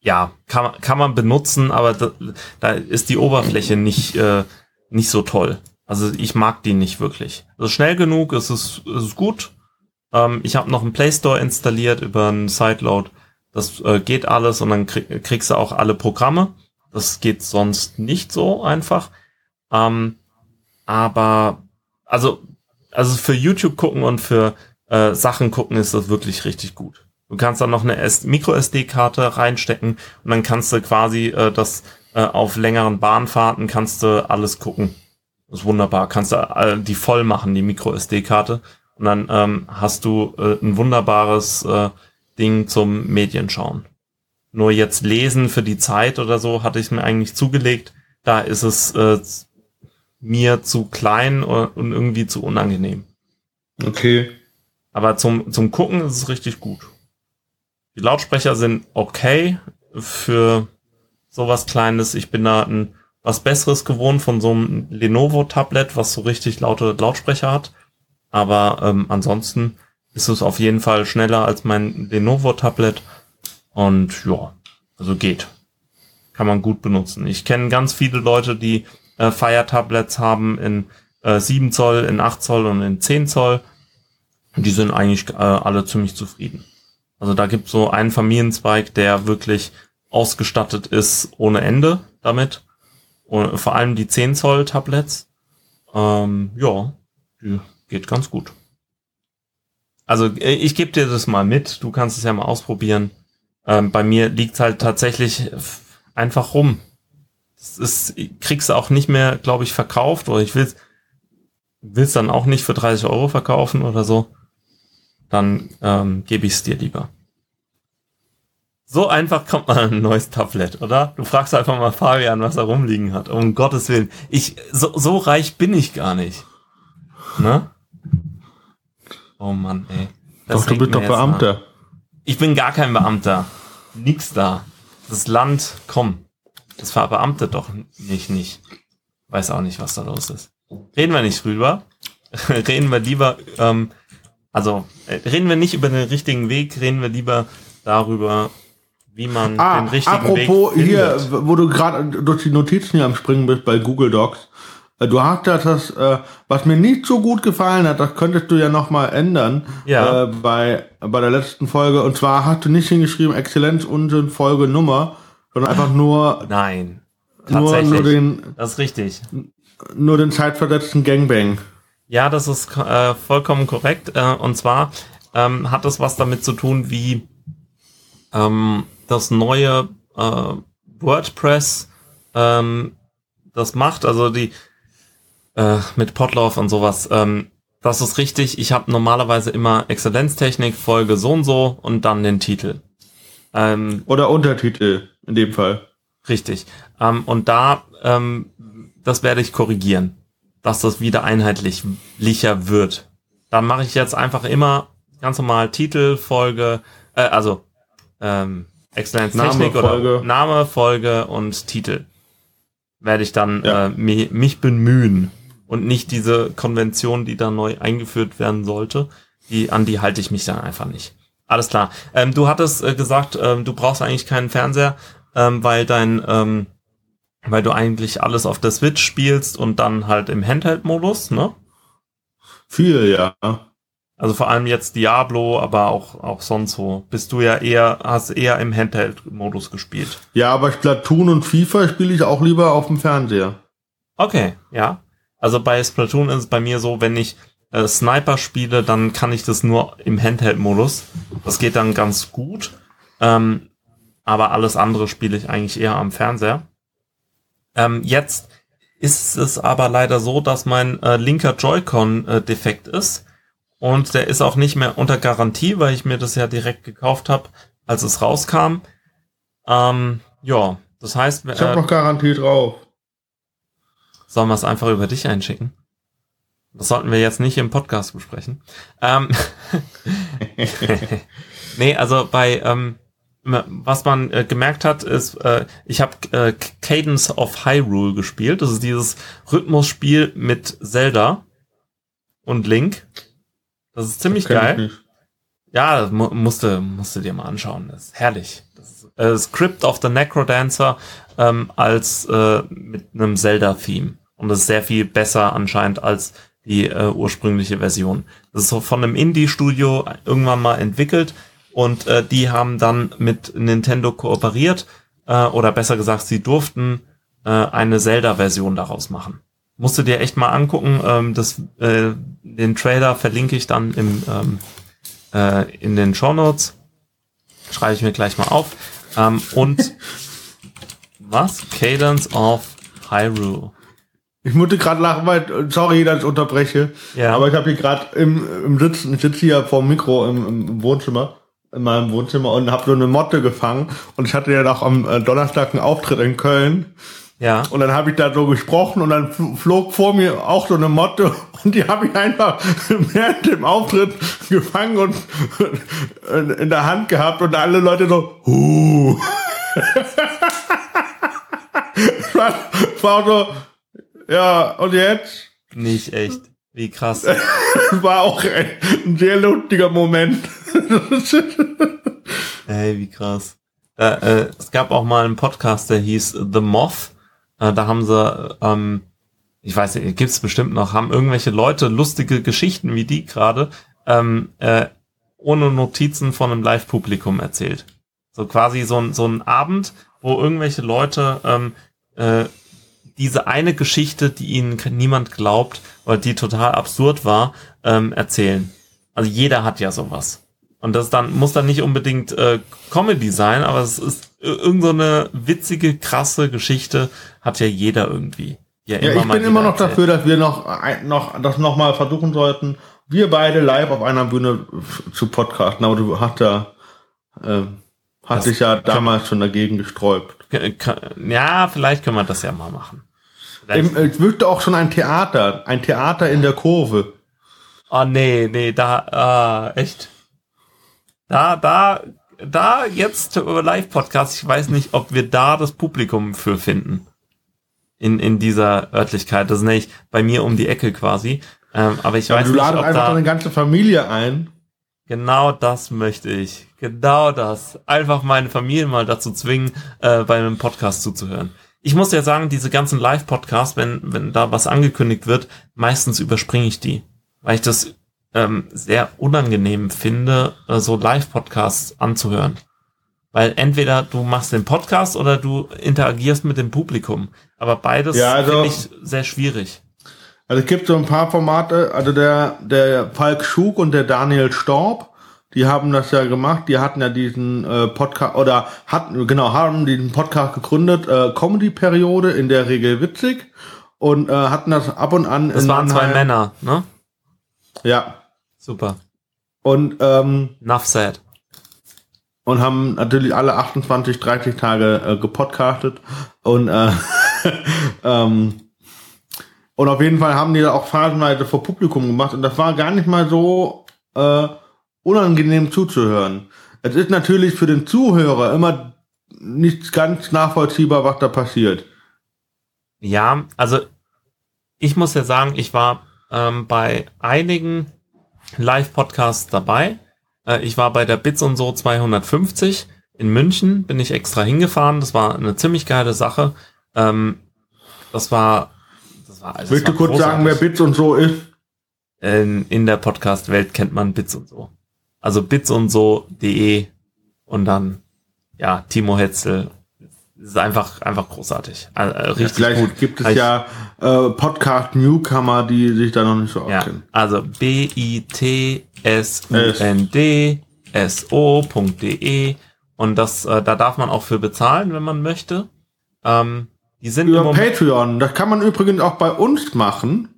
ja, kann, kann man benutzen, aber da, da ist die Oberfläche nicht, äh, nicht so toll. Also ich mag die nicht wirklich. Also schnell genug, es ist, es ist gut. Ähm, ich habe noch einen Play Store installiert über einen Sideload. Das äh, geht alles und dann krieg, kriegst du auch alle Programme. Das geht sonst nicht so einfach. Ähm, aber also also für YouTube gucken und für äh, Sachen gucken ist das wirklich richtig gut. Du kannst dann noch eine Micro SD-Karte reinstecken und dann kannst du quasi äh, das äh, auf längeren Bahnfahrten kannst du alles gucken. Das ist wunderbar. Kannst du äh, die voll machen, die Micro SD-Karte. Und dann ähm, hast du äh, ein wunderbares äh, Ding zum Medienschauen. Nur jetzt lesen für die Zeit oder so hatte ich mir eigentlich zugelegt. Da ist es äh, mir zu klein und irgendwie zu unangenehm. Okay. Aber zum, zum Gucken ist es richtig gut. Die Lautsprecher sind okay für sowas Kleines. Ich bin da ein, was Besseres gewohnt von so einem Lenovo-Tablet, was so richtig laute Lautsprecher hat. Aber ähm, ansonsten ist es auf jeden Fall schneller als mein Lenovo-Tablet. Und ja, also geht. Kann man gut benutzen. Ich kenne ganz viele Leute, die äh, Fire-Tablets haben in äh, 7 Zoll, in 8 Zoll und in 10 Zoll. Die sind eigentlich äh, alle ziemlich zufrieden. Also da gibt so einen Familienzweig, der wirklich ausgestattet ist ohne Ende damit. Und vor allem die 10 Zoll Tablets. Ähm, ja, die geht ganz gut. Also äh, ich gebe dir das mal mit, du kannst es ja mal ausprobieren. Ähm, bei mir liegt halt tatsächlich einfach rum. Das ist, kriegst du auch nicht mehr, glaube ich, verkauft oder ich will es dann auch nicht für 30 Euro verkaufen oder so. Dann ähm, gebe ich es dir lieber. So einfach kommt man an ein neues Tablet, oder? Du fragst einfach mal Fabian, was er rumliegen hat. Um Gottes Willen. Ich, so, so reich bin ich gar nicht. Ne? Oh Mann, ey. Das doch, du bist doch Beamter. An. Ich bin gar kein Beamter. Nix da. Das Land, komm. Das verbeamtet doch nicht, nicht. Weiß auch nicht, was da los ist. Reden wir nicht drüber. reden wir lieber, ähm, also äh, reden wir nicht über den richtigen Weg, reden wir lieber darüber, wie man ah, den richtigen apropos Weg Apropos hier, wo du gerade durch die Notizen hier am Springen bist bei Google Docs. Äh, du hast das, äh, was mir nicht so gut gefallen hat, das könntest du ja nochmal ändern ja. äh, bei, bei der letzten Folge. Und zwar hast du nicht hingeschrieben Exzellenz Unsinn Folge Nummer, sondern einfach nur. Nein. Nur, nur den. Das ist richtig. Nur den zeitversetzten Gangbang. Ja, das ist äh, vollkommen korrekt. Äh, und zwar ähm, hat das was damit zu tun, wie ähm, das neue äh, WordPress ähm, das macht. Also die äh, mit Potlauf und sowas. Ähm, das ist richtig. Ich habe normalerweise immer Exzellenztechnik, Folge so und so und dann den Titel. Ähm, Oder Untertitel in dem Fall. Richtig. Ähm, und da, ähm, das werde ich korrigieren, dass das wieder einheitlicher wird. Dann mache ich jetzt einfach immer ganz normal Titel, Folge, äh, also ähm, Exzellenztechnik Name, oder Folge. Name, Folge und Titel. Werde ich dann ja. äh, mich, mich bemühen und nicht diese Konvention, die da neu eingeführt werden sollte, die an die halte ich mich dann einfach nicht. Alles klar. Ähm, du hattest äh, gesagt, ähm, du brauchst eigentlich keinen Fernseher, ähm, weil dein, ähm, weil du eigentlich alles auf der Switch spielst und dann halt im Handheld-Modus, ne? Viel, ja. Also vor allem jetzt Diablo, aber auch, auch sonst so. Bist du ja eher, hast eher im Handheld-Modus gespielt. Ja, aber Splatoon und FIFA spiele ich auch lieber auf dem Fernseher. Okay, ja. Also bei Splatoon ist es bei mir so, wenn ich äh, Sniper spiele, dann kann ich das nur im Handheld-Modus. Das geht dann ganz gut. Ähm, aber alles andere spiele ich eigentlich eher am Fernseher. Ähm, jetzt ist es aber leider so, dass mein äh, linker Joy-Con äh, defekt ist. Und der ist auch nicht mehr unter Garantie, weil ich mir das ja direkt gekauft habe, als es rauskam. Ähm, ja, das heißt... Ich habe äh, noch Garantie drauf. Sollen wir es einfach über dich einschicken? Das sollten wir jetzt nicht im Podcast besprechen. Ähm, nee, also bei ähm, was man äh, gemerkt hat, ist, äh, ich habe äh, Cadence of Hyrule gespielt. Das ist dieses Rhythmusspiel mit Zelda und Link. Das ist ziemlich das geil. Ja, das mu musste, musste dir mal anschauen. Das ist herrlich. Das ist, äh, Script of the Necrodancer ähm, als äh, mit einem Zelda-Theme. Und das ist sehr viel besser anscheinend als die äh, ursprüngliche Version. Das ist so von einem Indie-Studio irgendwann mal entwickelt und äh, die haben dann mit Nintendo kooperiert äh, oder besser gesagt, sie durften äh, eine Zelda-Version daraus machen. Musst du dir echt mal angucken. Ähm, das, äh, den Trailer verlinke ich dann im, ähm, äh, in den Show Notes. Schreibe ich mir gleich mal auf. Ähm, und was? Cadence of Hyrule. Ich musste gerade lachen, weil, sorry, dass ich unterbreche. Ja. Aber ich habe hier gerade im, im Sitzen, ich sitze hier vor dem Mikro im, im Wohnzimmer, in meinem Wohnzimmer und habe so eine Motte gefangen. Und ich hatte ja noch am äh, Donnerstag einen Auftritt in Köln. Ja. Und dann habe ich da so gesprochen und dann fl- flog vor mir auch so eine Motte und die habe ich einfach während dem Auftritt gefangen und in der Hand gehabt und alle Leute so, huh. War, so, ja, und jetzt? Nicht echt. Wie krass. War auch ein, sehr lustiger Moment. Ey, wie krass. Äh, äh, es gab auch mal einen Podcast, der hieß The Moth. Äh, da haben sie, ähm, ich weiß nicht, gibt's bestimmt noch, haben irgendwelche Leute lustige Geschichten wie die gerade, ähm, äh, ohne Notizen von einem Live-Publikum erzählt. So quasi so ein, so ein Abend, wo irgendwelche Leute ähm, äh, diese eine Geschichte, die ihnen niemand glaubt, weil die total absurd war, ähm, erzählen. Also jeder hat ja sowas. Und das dann muss dann nicht unbedingt äh, Comedy sein, aber es ist ir- irgend so eine witzige, krasse Geschichte hat ja jeder irgendwie. die er Ja, ich bin immer noch erzählt. dafür, dass wir noch, noch das noch mal versuchen sollten, wir beide live auf einer Bühne zu podcasten. Aber du hast ja, äh, hast Das dich ja damals schon dagegen gesträubt. Ja, vielleicht können wir das ja mal machen. Im, äh, ich wüsste auch schon ein Theater, ein Theater in der Kurve. Oh nee, nee, da, ah, echt. Da, da, da jetzt über Live-Podcast, ich weiß nicht, ob wir da das Publikum für finden. In, in dieser Örtlichkeit. Das ist nämlich bei mir um die Ecke quasi. Ähm, aber ich Ja, weiß du nicht, ladest ob einfach da, deine ganze Familie ein. Genau das möchte ich. Genau das. Einfach meine Familie mal dazu zwingen, äh, bei einem Podcast zuzuhören. Ich muss ja sagen, diese ganzen Live-Podcasts, wenn, wenn da was angekündigt wird, meistens überspringe ich die. Weil ich das ähm, sehr unangenehm finde, äh, so Live-Podcasts anzuhören. Weil entweder du machst den Podcast oder du interagierst mit dem Publikum. Aber beides Ja, also- finde ich sehr schwierig. Also es gibt so ein paar Formate, also der, der Falk Schug und der Daniel Storb, die haben das ja gemacht, die hatten ja diesen äh, Podcast, oder hatten, genau, haben diesen Podcast gegründet, äh, Comedy-Periode, in der Regel witzig, und äh, hatten das ab und an Das in waren zwei Männer, ne? Ja, Super. und, ähm, Enough said. und haben natürlich alle 28, 30 Tage äh, gepodcastet und äh, ähm, und auf jeden Fall haben die da auch phasenweise vor Publikum gemacht und das war gar nicht mal so äh, unangenehm zuzuhören. Es ist natürlich für den Zuhörer immer nicht ganz nachvollziehbar, was da passiert. Ja, also ich muss ja sagen, ich war ähm, bei einigen Live-Podcasts dabei. Äh, ich war bei der Bits und so 250 in München, bin ich extra hingefahren. Das war eine ziemlich geile Sache. Ähm, das war, war, das Willst du kurz sagen, wer großartig. Bits und so ist? in, in der Podcast-Welt kennt man Bits und so. Also bits und so.de und dann, ja, Timo Hetzel. Das ist einfach, einfach großartig. Äh, äh, richtig Vielleicht gut. gibt es Ich- ja äh, Podcast-Newcomer, die sich da noch nicht so Ja, auskennen. also b-i-t-s-u-n-d-s-o.de und das, äh, da darf man auch für bezahlen, wenn man möchte. Ähm, die sind Über Patreon. Das kann man übrigens auch bei uns machen.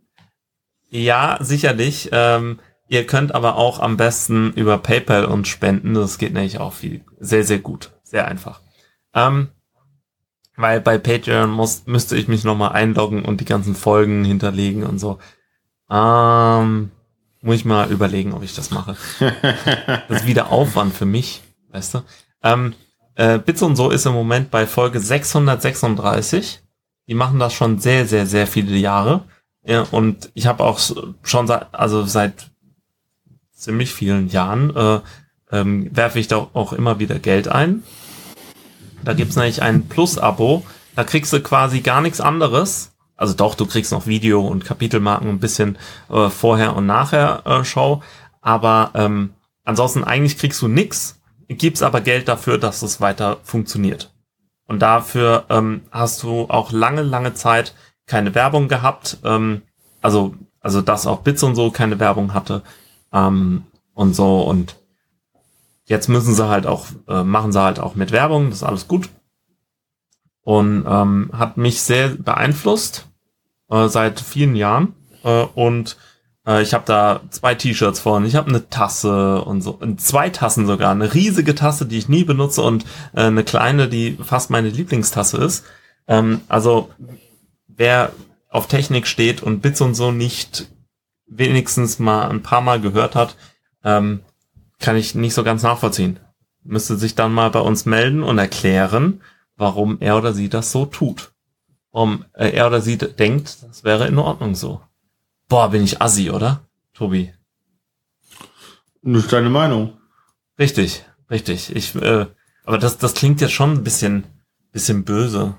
ja, sicherlich. Ähm, ihr könnt aber auch am besten über PayPal uns spenden. Das geht nämlich auch viel, sehr, sehr gut. Sehr einfach. Ähm, weil bei Patreon muss, müsste ich mich nochmal einloggen und die ganzen Folgen hinterlegen und so. Ähm, muss ich mal überlegen, ob ich das mache. das ist wieder Aufwand für mich, weißt du. Ähm, äh, Bits und so ist im Moment bei Folge 636. Die machen das schon sehr, sehr, sehr viele Jahre. Ja, und ich habe auch schon seit, also seit ziemlich vielen Jahren äh, ähm, werfe ich da auch immer wieder Geld ein. Da gibt's nämlich ein Plus-Abo. Da kriegst du quasi gar nichts anderes. Also doch, du kriegst noch Video und Kapitelmarken ein bisschen äh, vorher und nachher äh, Show. Aber ähm, ansonsten eigentlich kriegst du nix, gibst aber Geld dafür, dass es weiter funktioniert. Und dafür ähm, hast du auch lange, lange Zeit keine Werbung gehabt. Ähm, also, also dass auch Bits und so keine Werbung hatte. Ähm, und so. Und jetzt müssen sie halt auch, äh, machen sie halt auch mit Werbung, das ist alles gut. Und ähm, hat mich sehr beeinflusst äh, seit vielen Jahren. Äh, und ich habe da zwei T-Shirts von, ich habe eine Tasse und so, und zwei Tassen sogar, eine riesige Tasse, die ich nie benutze und äh, eine kleine, die fast meine Lieblingstasse ist. Ähm, also wer auf Technik steht und Bits und so nicht wenigstens mal ein paar Mal gehört hat, ähm, kann ich nicht so ganz nachvollziehen. Müsste sich dann mal bei uns melden und erklären, warum er oder sie das so tut. Um äh, er oder sie denkt, das wäre in Ordnung so. Boah, bin ich assi, oder? Tobi. Das ist deine Meinung. Richtig, richtig. Ich, äh, aber das, das klingt jetzt schon ein bisschen, bisschen böse.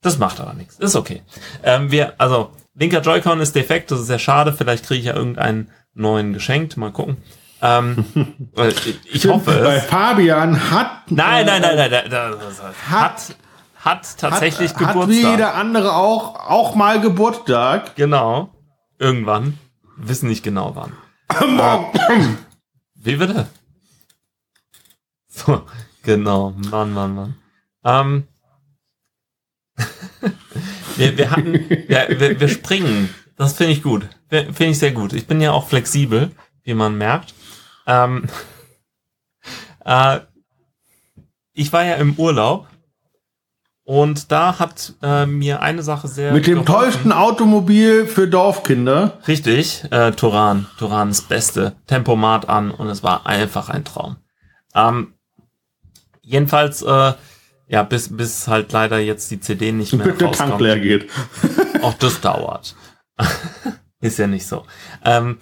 Das macht aber nichts. Ist okay. Ähm, wir, also, linker Joy-Con ist defekt, das ist sehr schade. Vielleicht kriege ich ja irgendeinen neuen geschenkt. Mal gucken. Ähm, äh, ich hoffe Bei es. Fabian hat. Nein, nein, nein, nein, nein, nein, hat, hat tatsächlich hat, Hat wie Geburtstag. jeder andere auch, auch mal Geburtstag. Genau. Irgendwann. Wissen nicht genau wann. Wie bitte? So, genau. Mann, Mann, Mann. Ähm, wir, wir hatten, ja, wir, wir springen. Das finde ich gut. Finde ich sehr gut. Ich bin ja auch flexibel, wie man merkt. Ähm, äh, ich war ja im Urlaub und da hat äh, mir eine Sache sehr Mit dem tollsten Automobil für Dorfkinder. Richtig, äh, Turan. Turan ist Beste. Tempomat an und es war einfach ein Traum. Ähm, jedenfalls, äh, ja, bis, bis halt leider jetzt die CD nicht mehr Bis der Tank leer geht. Auch das dauert. ist ja nicht so. Ähm,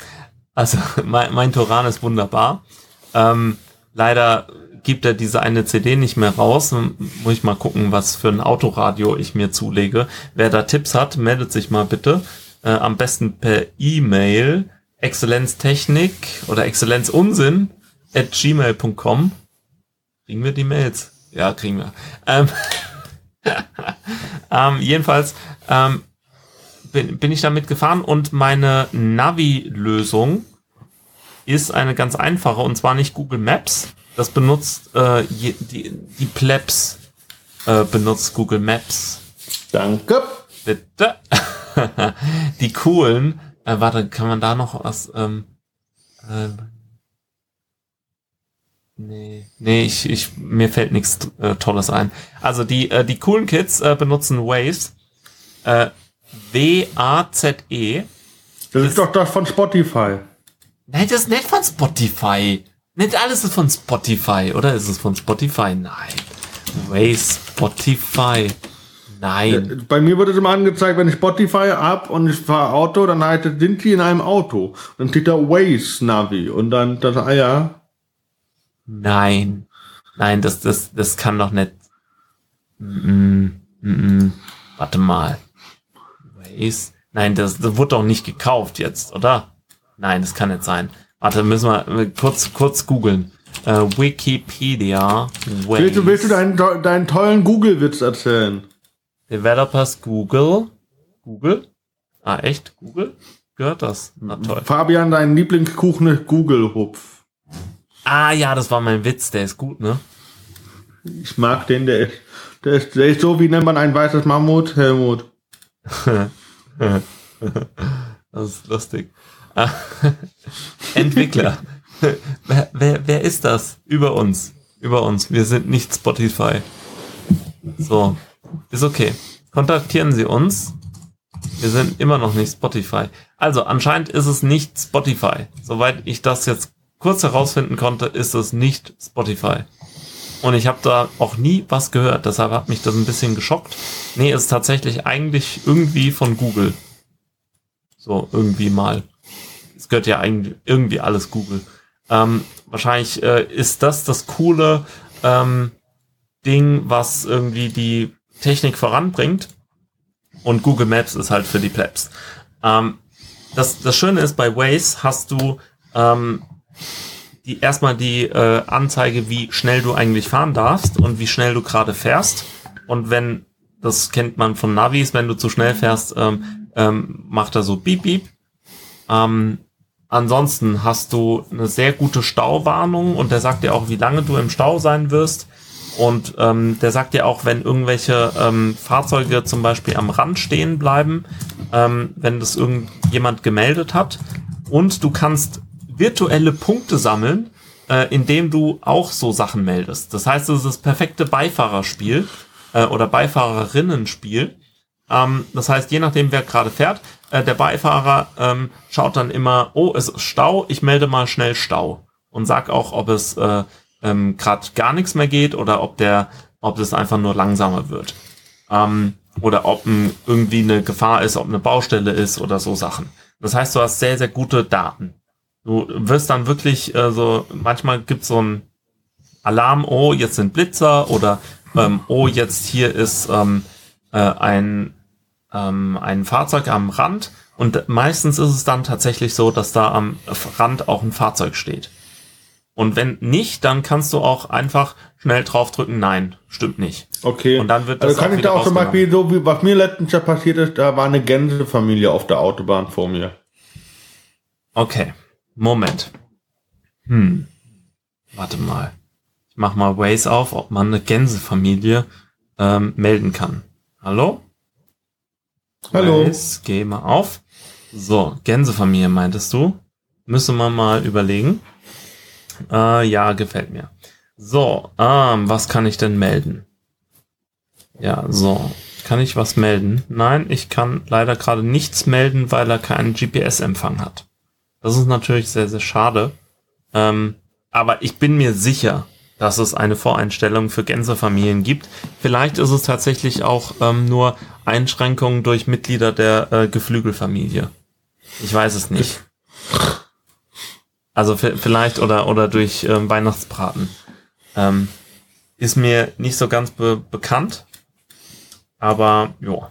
also mein, mein Turan ist wunderbar. Ähm, leider gibt er diese eine CD nicht mehr raus. Muss ich mal gucken, was für ein Autoradio ich mir zulege. Wer da Tipps hat, meldet sich mal bitte. Äh, am besten per E-Mail exzellenztechnik oder exzellenzunsinn at gmail.com. Kriegen wir die Mails? Ja, kriegen wir. Ähm, ähm, jedenfalls ähm, bin, bin ich damit gefahren und meine Navi-Lösung ist eine ganz einfache und zwar nicht Google Maps. Das benutzt äh, die, die Plebs äh, benutzt Google Maps. Danke. Bitte. die coolen. Äh, warte, kann man da noch was? Ähm, äh, nee, nee, ich, ich mir fällt nichts äh, Tolles ein. Also die äh, die coolen Kids äh, benutzen Waze. Äh, W A Z E. Das ist doch das von Spotify. Nein, das ist nicht von Spotify. Nicht alles ist von Spotify, oder ist es von Spotify? Nein. Waze, Spotify. Nein. Bei mir wird es immer angezeigt, wenn ich Spotify ab und ich fahre Auto, dann heißt es, sind die in einem Auto. Dann steht da Waze Navi und dann das, ah ja, Nein. Nein, das, das, das kann doch nicht. Mm, mm, mm. Warte mal. Waze. Nein, das, das wurde doch nicht gekauft jetzt, oder? Nein, das kann nicht sein. Warte, müssen wir kurz, kurz googeln. Äh, Wikipedia. Waze. Willst du, willst du deinen, deinen tollen Google-Witz erzählen? Developers Google. Google? Ah, echt? Google? Gehört das? Na toll. Fabian, dein Lieblingskuchen ist Google-Hupf. Ah ja, das war mein Witz, der ist gut, ne? Ich mag den, der ist, der ist, der ist so, wie nennt man ein weißes Mammut? Helmut. Das ist lustig. Entwickler. wer, wer, wer ist das? Über uns. Über uns. Wir sind nicht Spotify. So. Ist okay. Kontaktieren Sie uns. Wir sind immer noch nicht Spotify. Also, anscheinend ist es nicht Spotify. Soweit ich das jetzt kurz herausfinden konnte, ist es nicht Spotify. Und ich habe da auch nie was gehört, deshalb hat mich das ein bisschen geschockt. Nee, ist tatsächlich eigentlich irgendwie von Google. So, irgendwie mal. Es gehört ja eigentlich irgendwie alles Google. Ähm, wahrscheinlich äh, ist das das coole ähm, Ding, was irgendwie die Technik voranbringt. Und Google Maps ist halt für die Plebs. Ähm, das, das Schöne ist, bei Waze hast du ähm, die erstmal die äh, Anzeige, wie schnell du eigentlich fahren darfst und wie schnell du gerade fährst. Und wenn, das kennt man von Navis, wenn du zu schnell fährst, ähm, ähm, macht er so Beep Beep. Ähm, ansonsten hast du eine sehr gute Stauwarnung und der sagt dir auch, wie lange du im Stau sein wirst. Und ähm, der sagt dir auch, wenn irgendwelche ähm, Fahrzeuge zum Beispiel am Rand stehen bleiben, ähm, wenn das irgendjemand gemeldet hat. Und du kannst virtuelle Punkte sammeln, äh, indem du auch so Sachen meldest. Das heißt, es ist das perfekte Beifahrerspiel äh, oder Beifahrerinnenspiel. Ähm, das heißt, je nachdem, wer gerade fährt, äh, der Beifahrer ähm, schaut dann immer, oh, es ist Stau, ich melde mal schnell Stau und sag auch, ob es äh, ähm, gerade gar nichts mehr geht oder ob der, ob das einfach nur langsamer wird. Ähm, oder ob ein, irgendwie eine Gefahr ist, ob eine Baustelle ist oder so Sachen. Das heißt, du hast sehr, sehr gute Daten. Du wirst dann wirklich, äh, so, manchmal gibt's so ein Alarm, oh, jetzt sind Blitzer oder ähm, oh, jetzt hier ist ähm, äh, ein, ähm, ein Fahrzeug am Rand und meistens ist es dann tatsächlich so, dass da am Rand auch ein Fahrzeug steht. Und wenn nicht, dann kannst du auch einfach schnell draufdrücken, nein, stimmt nicht. Okay. Und dann wird das also kann ich da auch zum Beispiel, so wie was mir letztens passiert ist, da war eine Gänsefamilie auf der Autobahn vor mir. Okay, Moment. Hm. Warte mal. Ich mach mal Waze auf, ob man eine Gänsefamilie ähm, melden kann. Hallo? Hallo. Geh mal auf. So, Gänsefamilie meintest du? Müssen wir mal überlegen. Äh, ja, gefällt mir. So, ähm, was kann ich denn melden? Ja, so. Kann ich was melden? Nein, ich kann leider gerade nichts melden, weil er keinen GPS-Empfang hat. Das ist natürlich sehr, sehr schade. Ähm, aber ich bin mir sicher, dass es eine Voreinstellung für Gänsefamilien gibt. Vielleicht ist es tatsächlich auch ähm, nur Einschränkungen durch Mitglieder der äh, Geflügelfamilie. Ich weiß es nicht. Also vielleicht oder oder durch ähm, Weihnachtsbraten. Ähm, ist mir nicht so ganz be bekannt, aber ja,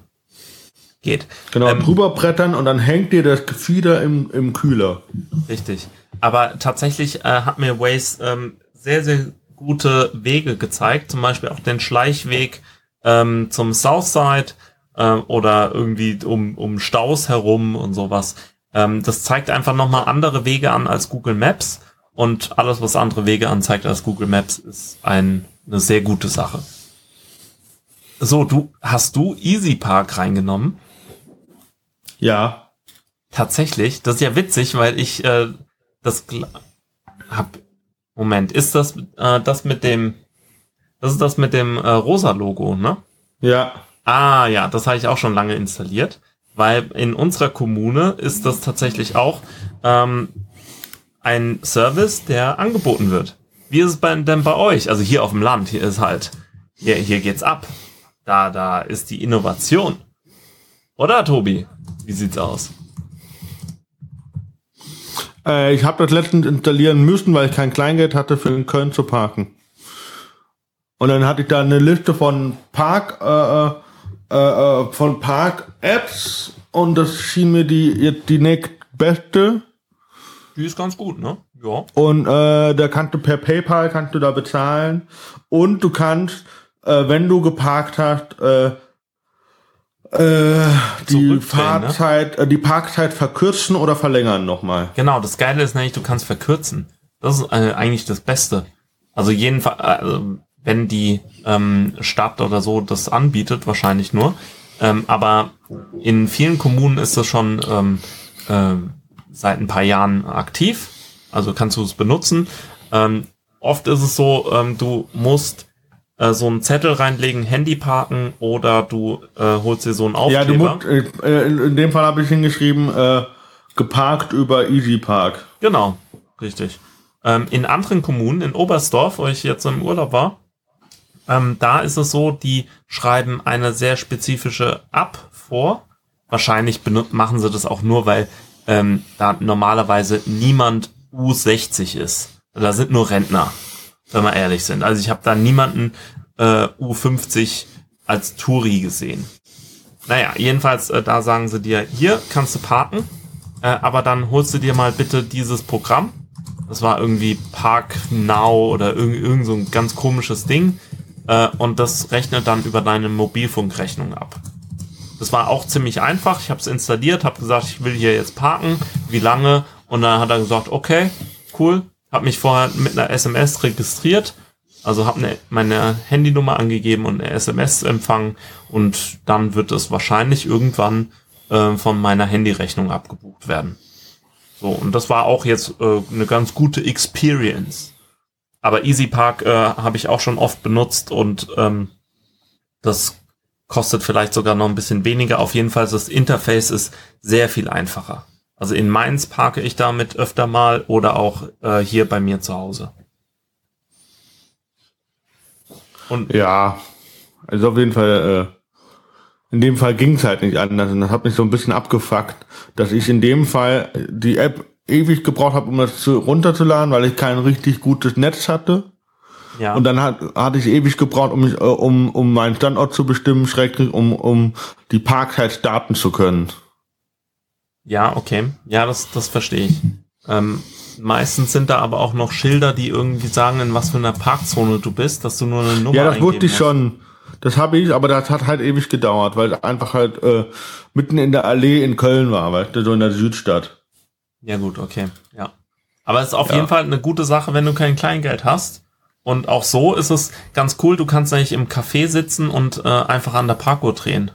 geht. Genau, Ähm, drüber brettern und dann hängt dir das Gefieder im, im Kühler. Richtig. Aber tatsächlich äh, hat mir Waze ähm, sehr, sehr gute Wege gezeigt. Zum Beispiel auch den Schleichweg ähm, zum Southside äh, oder irgendwie um, um Staus herum und sowas. Ähm, das zeigt einfach nochmal andere Wege an als Google Maps. Und alles, was andere Wege anzeigt als Google Maps, ist ein, eine sehr gute Sache. So, du, hast du Easy Park reingenommen? Ja. Tatsächlich, das ist ja witzig, weil ich äh, das hab. Moment, ist das äh, das mit dem? Das ist das mit dem äh, rosa Logo, ne? Ja. Ah ja, das habe ich auch schon lange installiert, weil in unserer Kommune ist das tatsächlich auch ähm, ein Service, der angeboten wird. Wie ist es bei, denn bei euch? Also hier auf dem Land, hier ist halt, hier, hier geht's ab. Da, da ist die Innovation. Oder, Tobi? Wie sieht's aus? Äh, ich habe das letztens installieren müssen, weil ich kein Kleingeld hatte, für in Köln zu parken. Und dann hatte ich da eine Liste von Park, äh, äh, äh, von Park-Apps und das schien mir die jetzt die nächstbeste. Die ist ganz gut, ne? Ja. Und äh, da kannst du per PayPal kannst du da bezahlen und du kannst, äh, wenn du geparkt hast, äh, äh, die Zurückdrehen, ne? Fahrzeit, äh, die Parkzeit verkürzen oder verlängern nochmal. Genau, das Geile ist nämlich, du kannst verkürzen. Das ist äh, eigentlich das Beste. Also jedenfalls, äh, wenn die ähm, Stadt oder so das anbietet, wahrscheinlich nur. Ähm, aber in vielen Kommunen ist das schon ähm, äh, seit ein paar Jahren aktiv. Also kannst du es benutzen. Ähm, oft ist es so, ähm, du musst äh, so einen Zettel reinlegen, Handy parken oder du äh, holst dir so einen Ja, du Aufkleber. musst, äh, in, in dem Fall habe ich hingeschrieben, äh, geparkt über Easy Park. Genau, richtig. Ähm, in anderen Kommunen, in Oberstdorf, wo ich jetzt im Urlaub war, ähm, da ist es so, die schreiben eine sehr spezifische App vor. Wahrscheinlich machen sie das auch nur, weil ähm, da normalerweise niemand U60 ist. Da sind nur Rentner, wenn wir ehrlich sind. Also ich habe da niemanden äh, U50 als Touri gesehen. Naja, jedenfalls, äh, da sagen sie dir, hier kannst du parken, äh, aber dann holst du dir mal bitte dieses Programm. Das war irgendwie Park Now oder irgend, irgend so ein ganz komisches Ding. Äh, und das rechnet dann über deine Mobilfunkrechnung ab. Das war auch ziemlich einfach. Ich habe es installiert, habe gesagt, ich will hier jetzt parken. Wie lange? Und dann hat er gesagt, okay, cool. Habe mich vorher mit einer SMS registriert also habe ne, meine Handynummer angegeben und eine SMS empfangen und dann wird es wahrscheinlich irgendwann äh, von meiner Handyrechnung abgebucht werden. So, und das war auch jetzt äh, eine ganz gute Experience. Aber EasyPark äh, habe ich auch schon oft benutzt und ähm, das kostet vielleicht sogar noch ein bisschen weniger. Auf jeden Fall, das Interface ist sehr viel einfacher. Also in Mainz parke ich damit öfter mal oder auch äh, hier bei mir zu Hause. Und ja, also auf jeden Fall, äh, in dem Fall ging es halt nicht anders. Und das hat mich so ein bisschen abgefuckt, dass ich in dem Fall die App ewig gebraucht habe, um das zu, runterzuladen, weil ich kein richtig gutes Netz hatte. Ja. Und dann hat, hatte ich ewig gebraucht, um, mich, äh, um, um meinen Standort zu bestimmen, schrecklich, um, um die Parks halt starten zu können. Ja, okay. Ja, das, das verstehe ich. Ähm, meistens sind da aber auch noch Schilder, die irgendwie sagen, in was für einer Parkzone du bist, dass du nur eine Nummer Ja, das wusste ich schon. Das habe ich, aber das hat halt ewig gedauert, weil einfach halt äh, mitten in der Allee in Köln war, weißt du, so in der Südstadt. Ja gut, okay, ja. Aber es ist auf ja. jeden Fall eine gute Sache, wenn du kein Kleingeld hast. Und auch so ist es ganz cool, du kannst eigentlich im Café sitzen und äh, einfach an der Parkuhr drehen.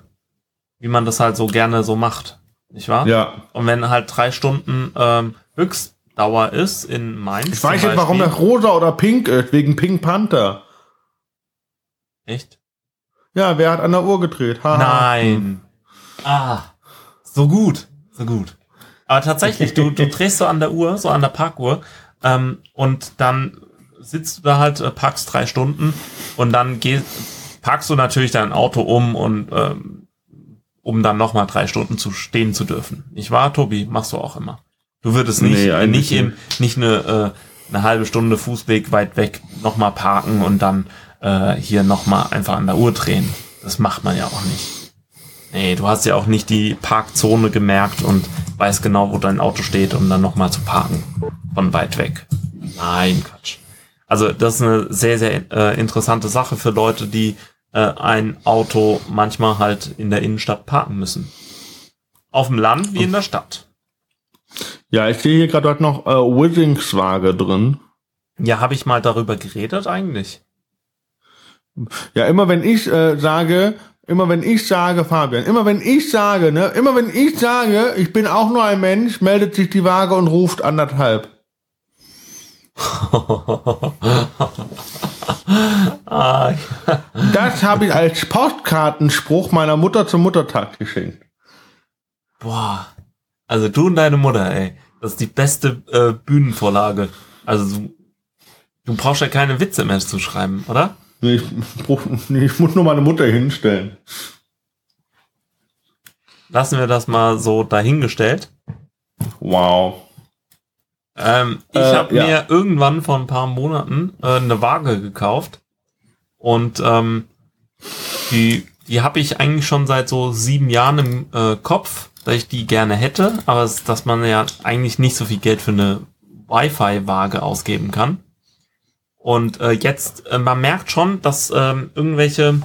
Wie man das halt so gerne so macht. Nicht wahr? Ja. Und wenn halt drei Stunden ähm, höchst Dauer ist in Mainz. Ich weiß nicht, warum das rosa oder pink ist, wegen Pink Panther. Echt? Ja, wer hat an der Uhr gedreht? Ha, Nein. Ah, so gut, so gut. Aber tatsächlich, du, du drehst so an der Uhr, so an der Parkuhr, ähm, und dann sitzt du da halt, äh, parkst drei Stunden und dann gehst, parkst du natürlich dein Auto um und ähm, um dann nochmal drei Stunden zu stehen zu dürfen. Ich war, Tobi, machst du auch immer. Du würdest nicht, nee, nicht, im, nicht eine, äh, eine halbe Stunde Fußweg weit weg nochmal parken und dann äh, hier nochmal einfach an der Uhr drehen. Das macht man ja auch nicht. Nee, du hast ja auch nicht die Parkzone gemerkt und weißt genau, wo dein Auto steht, um dann nochmal zu parken. Von weit weg. Nein, Quatsch. Also das ist eine sehr, sehr äh, interessante Sache für Leute, die äh, ein Auto manchmal halt in der Innenstadt parken müssen. Auf dem Land wie in der Stadt. Ja, ich sehe hier gerade noch äh, Withingswaage drin. Ja, habe ich mal darüber geredet eigentlich? Ja, immer wenn ich äh, sage, immer wenn ich sage, Fabian, immer wenn ich sage, ne, immer wenn ich sage, ich bin auch nur ein Mensch, meldet sich die Waage und ruft anderthalb. das habe ich als Postkartenspruch meiner Mutter zum Muttertag geschenkt. Boah. Also du und deine Mutter, ey. Das ist die beste äh, Bühnenvorlage. Also du, du brauchst ja keine Witze mehr zu schreiben, oder? Nee, ich, brauch, nee, ich muss nur meine Mutter hinstellen. Lassen wir das mal so dahingestellt. Wow. Ähm, ich äh, habe ja. mir irgendwann vor ein paar Monaten äh, eine Waage gekauft und ähm, die, die habe ich eigentlich schon seit so sieben Jahren im äh, Kopf dass ich die gerne hätte, aber es, dass man ja eigentlich nicht so viel Geld für eine Wi-Fi-Waage ausgeben kann. Und äh, jetzt, äh, man merkt schon, dass ähm, irgendwelche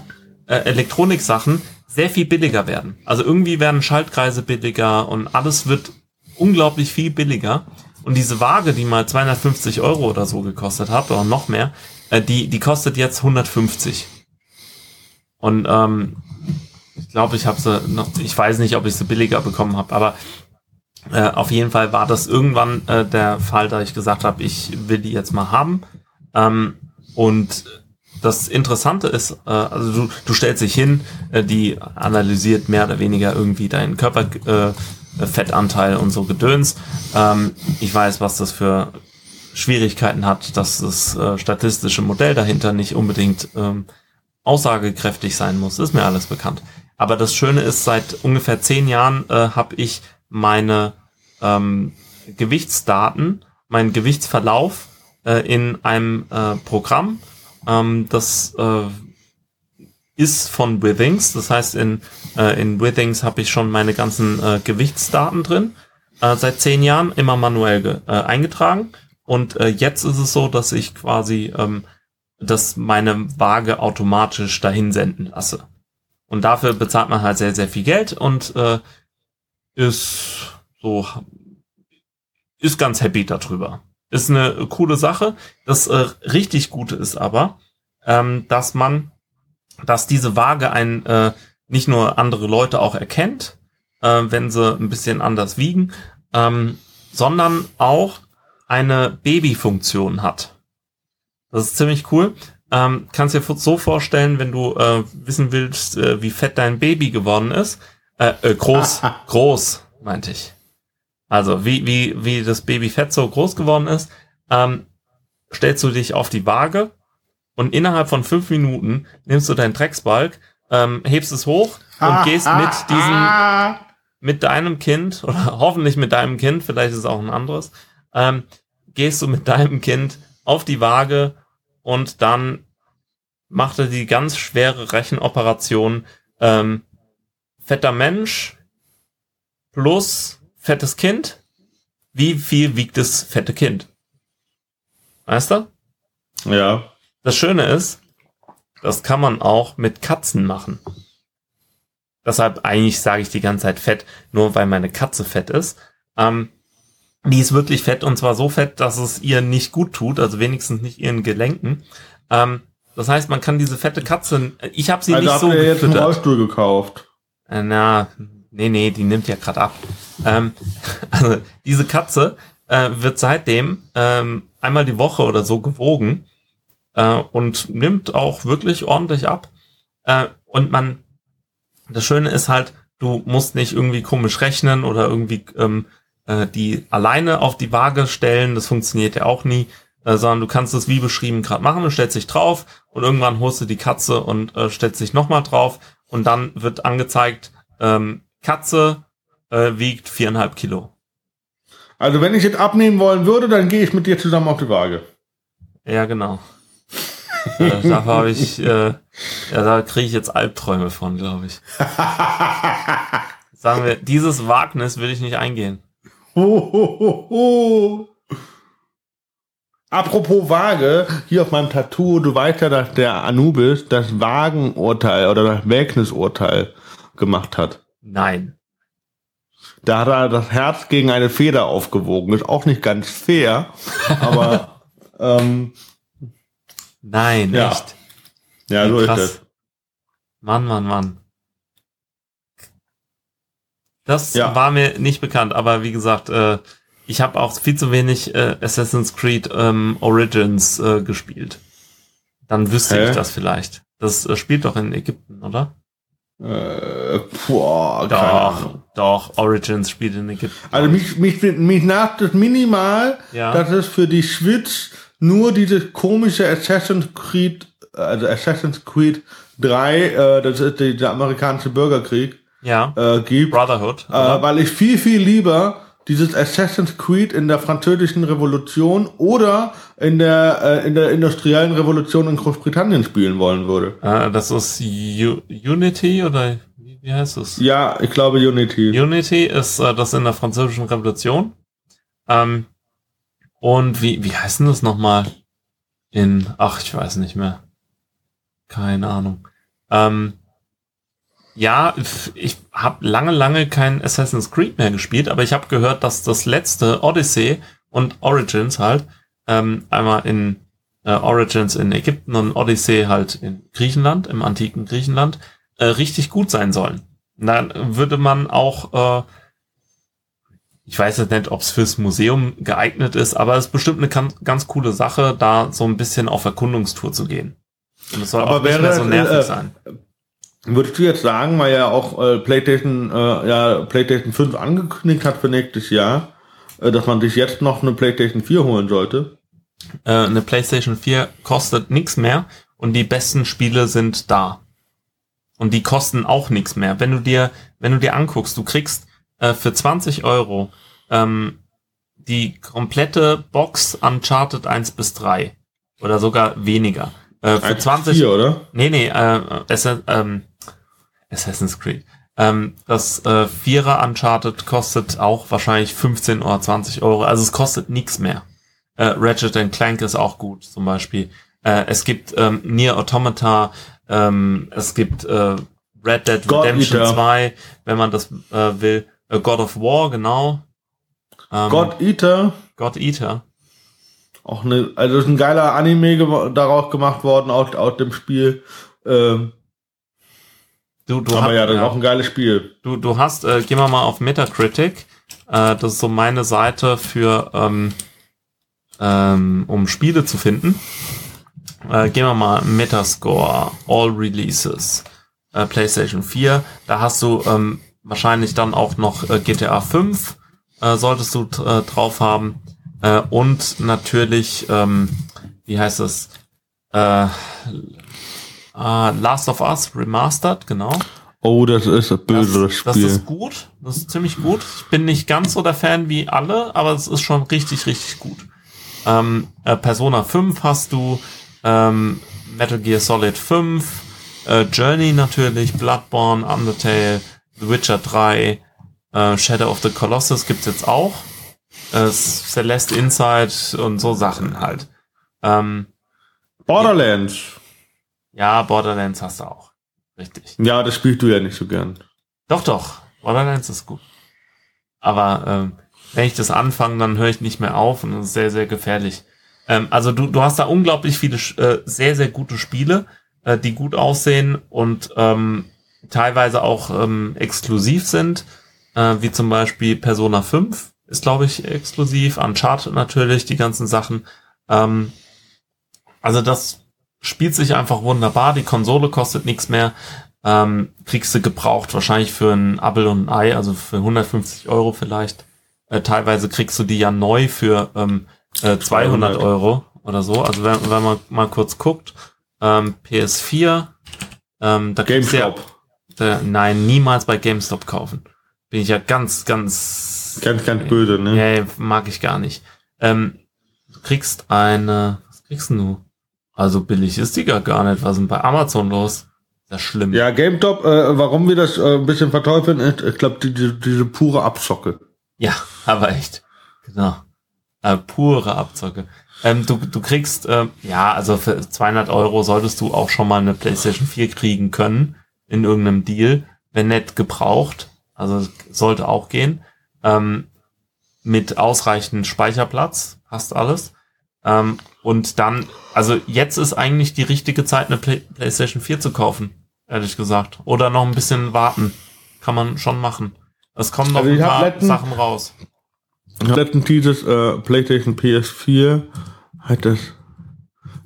äh, Elektronik-Sachen sehr viel billiger werden. Also irgendwie werden Schaltkreise billiger und alles wird unglaublich viel billiger. Und diese Waage, die mal 250 Euro oder so gekostet hat, oder noch mehr, äh, die, die kostet jetzt 150. Und ähm, ich glaube, ich habe sie noch, ich weiß nicht, ob ich sie billiger bekommen habe, aber äh, auf jeden Fall war das irgendwann äh, der Fall, da ich gesagt habe, ich will die jetzt mal haben. Ähm, und das Interessante ist, äh, also du, du stellst dich hin, äh, die analysiert mehr oder weniger irgendwie deinen Körperfettanteil äh, und so Gedöns. Ähm, ich weiß, was das für Schwierigkeiten hat, dass das äh, statistische Modell dahinter nicht unbedingt ähm, aussagekräftig sein muss. Ist mir alles bekannt. Aber das Schöne ist, seit ungefähr zehn Jahren äh, habe ich meine ähm, Gewichtsdaten, meinen Gewichtsverlauf äh, in einem äh, Programm, ähm, das äh, ist von Withings. Das heißt, in, äh, in Withings habe ich schon meine ganzen äh, Gewichtsdaten drin. Äh, seit zehn Jahren immer manuell äh, eingetragen. Und äh, jetzt ist es so, dass ich quasi ähm, dass meine Waage automatisch dahin senden lasse. Und dafür bezahlt man halt sehr, sehr viel Geld und äh, ist so ist ganz happy darüber. Ist eine coole Sache. Das äh, richtig Gute ist aber, ähm, dass man, dass diese Waage ein äh, nicht nur andere Leute auch erkennt, äh, wenn sie ein bisschen anders wiegen, ähm, sondern auch eine Babyfunktion hat. Das ist ziemlich cool. Ähm, kannst dir so vorstellen, wenn du äh, wissen willst, äh, wie fett dein Baby geworden ist. Äh, äh, groß, groß, meinte ich. Also wie, wie, wie das Baby fett so groß geworden ist, ähm, stellst du dich auf die Waage und innerhalb von fünf Minuten nimmst du deinen Drecksbalg, ähm, hebst es hoch und gehst mit diesem, mit deinem Kind, oder hoffentlich mit deinem Kind, vielleicht ist es auch ein anderes, ähm, gehst du mit deinem Kind auf die Waage und dann macht er die ganz schwere Rechenoperation ähm, fetter Mensch plus fettes Kind. Wie viel wiegt das fette Kind? Weißt du? Ja. Das Schöne ist, das kann man auch mit Katzen machen. Deshalb eigentlich sage ich die ganze Zeit fett, nur weil meine Katze fett ist. Ähm, die ist wirklich fett und zwar so fett, dass es ihr nicht gut tut, also wenigstens nicht ihren Gelenken. Ähm, das heißt, man kann diese fette Katze, ich habe sie also nicht so ihr jetzt einen Rollstuhl gekauft. Äh, na, nee, nee, die nimmt ja gerade ab. Ähm, also diese Katze äh, wird seitdem ähm, einmal die Woche oder so gewogen äh, und nimmt auch wirklich ordentlich ab. Äh, und man, das Schöne ist halt, du musst nicht irgendwie komisch rechnen oder irgendwie ähm, äh, die alleine auf die Waage stellen, das funktioniert ja auch nie, äh, sondern du kannst es wie beschrieben gerade machen, du stellst dich drauf und irgendwann holst du die Katze und äh, stellst dich nochmal drauf und dann wird angezeigt, ähm, Katze äh, wiegt viereinhalb Kilo. Also wenn ich jetzt abnehmen wollen würde, dann gehe ich mit dir zusammen auf die Waage. Ja, genau. Äh, dafür habe ich, äh, ja, da kriege ich jetzt Albträume von, glaube ich. Sagen wir, dieses Wagnis will ich nicht eingehen. Ho, ho, ho, Apropos Waage, hier auf meinem Tattoo, du weißt ja, dass der Anubis das Wagenurteil oder das Wägnisurteil gemacht hat. Nein. Da hat er das Herz gegen eine Feder aufgewogen. Ist auch nicht ganz fair, aber ähm, Nein, ja. echt. Ja, so Krass. ist das. Mann, Mann, Mann. Das ja. war mir nicht bekannt, aber wie gesagt, äh, ich habe auch viel zu wenig äh, Assassin's Creed ähm, Origins äh, gespielt. Dann wüsste Hä? ich das vielleicht. Das äh, spielt doch in Ägypten, oder? Äh, boah, doch, doch, Origins spielt in Ägypten. Also mich, mich, mich nervt das minimal, ja. dass es für die Switch nur dieses komische Assassin's Creed, also Assassin's Creed 3, äh, das ist der, der amerikanische Bürgerkrieg, ja. äh, gibt. Brotherhood. Äh, weil ich viel, viel lieber dieses Assassin's Creed in der französischen Revolution oder in der, äh, in der industriellen Revolution in Großbritannien spielen wollen würde. Äh, das ist U Unity oder wie heißt es? Ja, ich glaube Unity. Unity ist äh, das in der französischen Revolution. Ähm, und wie, wie heißt denn das nochmal? In, ach, ich weiß nicht mehr. Keine Ahnung. Ähm, ja, ich habe lange, lange kein Assassin's Creed mehr gespielt, aber ich habe gehört, dass das letzte Odyssey und Origins halt ähm, einmal in äh, Origins in Ägypten und Odyssey halt in Griechenland, im antiken Griechenland, äh, richtig gut sein sollen. dann würde man auch, äh, ich weiß jetzt nicht, ob es fürs Museum geeignet ist, aber es ist bestimmt eine ganz, ganz coole Sache, da so ein bisschen auf Erkundungstour zu gehen. Und es soll aber auch nicht mehr so nervig äh, sein Würdest du jetzt sagen, weil ja auch äh, PlayStation, äh, ja, PlayStation 5 angekündigt hat für nächstes Jahr, äh, dass man sich jetzt noch eine PlayStation 4 holen sollte? Äh, eine PlayStation 4 kostet nichts mehr und die besten Spiele sind da. Und die kosten auch nichts mehr. Wenn du dir, wenn du dir anguckst, du kriegst äh, für 20 Euro ähm, die komplette Box Uncharted 1 bis 3 oder sogar weniger. Äh, für 20 4, oder? Nee, nee, äh, ähm, Assassin's Creed. Ähm, das äh, Vierer Uncharted kostet auch wahrscheinlich 15 oder 20 Euro. Also es kostet nichts mehr. Äh, Ratchet Clank ist auch gut, zum Beispiel. Äh, es gibt ähm, Nier Automata, ähm, es gibt äh, Red Dead God Redemption Eater. 2, wenn man das äh, will. God of War, genau. Ähm, God Eater. God Eater. Auch eine, also ist ein geiler Anime daraus gemacht worden, aus, aus dem Spiel. Ähm, Du, du aber hast- ja, das ist auch ein geiles Spiel. Du, du hast, äh, gehen wir mal auf Metacritic. Äh, das ist so meine Seite für, ähm, ähm, um Spiele zu finden. Äh, gehen wir mal Metascore, All Releases, äh, PlayStation 4. Da hast du ähm, wahrscheinlich dann auch noch äh, GTA 5, äh, solltest du äh, drauf haben. Äh, und natürlich, ähm, wie heißt es? Äh, äh, Last of Us Remastered, genau. Oh, das ist ein böses Das, das Spiel. ist gut. Das ist ziemlich gut. Ich bin nicht ganz so der Fan wie alle, aber es ist schon richtig, richtig gut. Ähm, äh, Persona 5 hast du, ähm, Metal Gear Solid 5, äh, Journey natürlich, Bloodborne, Undertale, The Witcher 3, äh, Shadow of the Colossus gibt's jetzt auch. Äh, Celeste Inside und so Sachen halt. Ähm, Borderlands. ja, Borderlands hast du auch. Richtig. Ja, das spielst du ja nicht so gern. Doch, doch. Borderlands ist gut. Aber ähm, wenn ich das anfange, dann höre ich nicht mehr auf und das ist sehr, sehr gefährlich. Ähm, also du, du hast da unglaublich viele äh, sehr, sehr gute Spiele, äh, die gut aussehen und ähm, teilweise auch ähm, exklusiv sind, äh, wie zum Beispiel Persona 5 ist, glaube ich, exklusiv, Uncharted natürlich, die ganzen Sachen. Ähm, also das spielt sich einfach wunderbar, die Konsole kostet nichts mehr, ähm, kriegst du gebraucht, wahrscheinlich für ein Apple und ein Ei, also für 150 Euro vielleicht. Äh, teilweise kriegst du die ja neu für ähm, äh, 200 200. Euro oder so. Also wenn, wenn man mal kurz guckt, ähm, PS4, ähm, da du ja, Da, nein, niemals bei GameStop kaufen. Bin ich ja ganz, ganz Ganz, ganz böse, ne? Nee, mag ich gar nicht. Ähm, du kriegst eine, was kriegst du? Also billig ist die gar, gar nicht. Was ist denn bei Amazon los? Das ist schlimm. Ja, GameStop, äh, warum wir das äh, ein bisschen verteufeln, ist, ich glaube, die, die, diese pure Abzocke. Ja, aber echt. Genau. Äh, pure Abzocke. Ähm, du, du kriegst, ähm, ja, also für 200 Euro solltest du auch schon mal eine PlayStation 4 kriegen können in irgendeinem Deal, wenn nicht gebraucht. Also sollte auch gehen. Ähm, mit ausreichend Speicherplatz, hast alles. Ähm, und dann, also jetzt ist eigentlich die richtige Zeit, eine Play PlayStation 4 zu kaufen, ehrlich gesagt. Oder noch ein bisschen warten. Kann man schon machen. Es kommen noch Also ein paar letztens- Sachen raus. Ich hab letztens dieses äh, PlayStation PS4 hat das.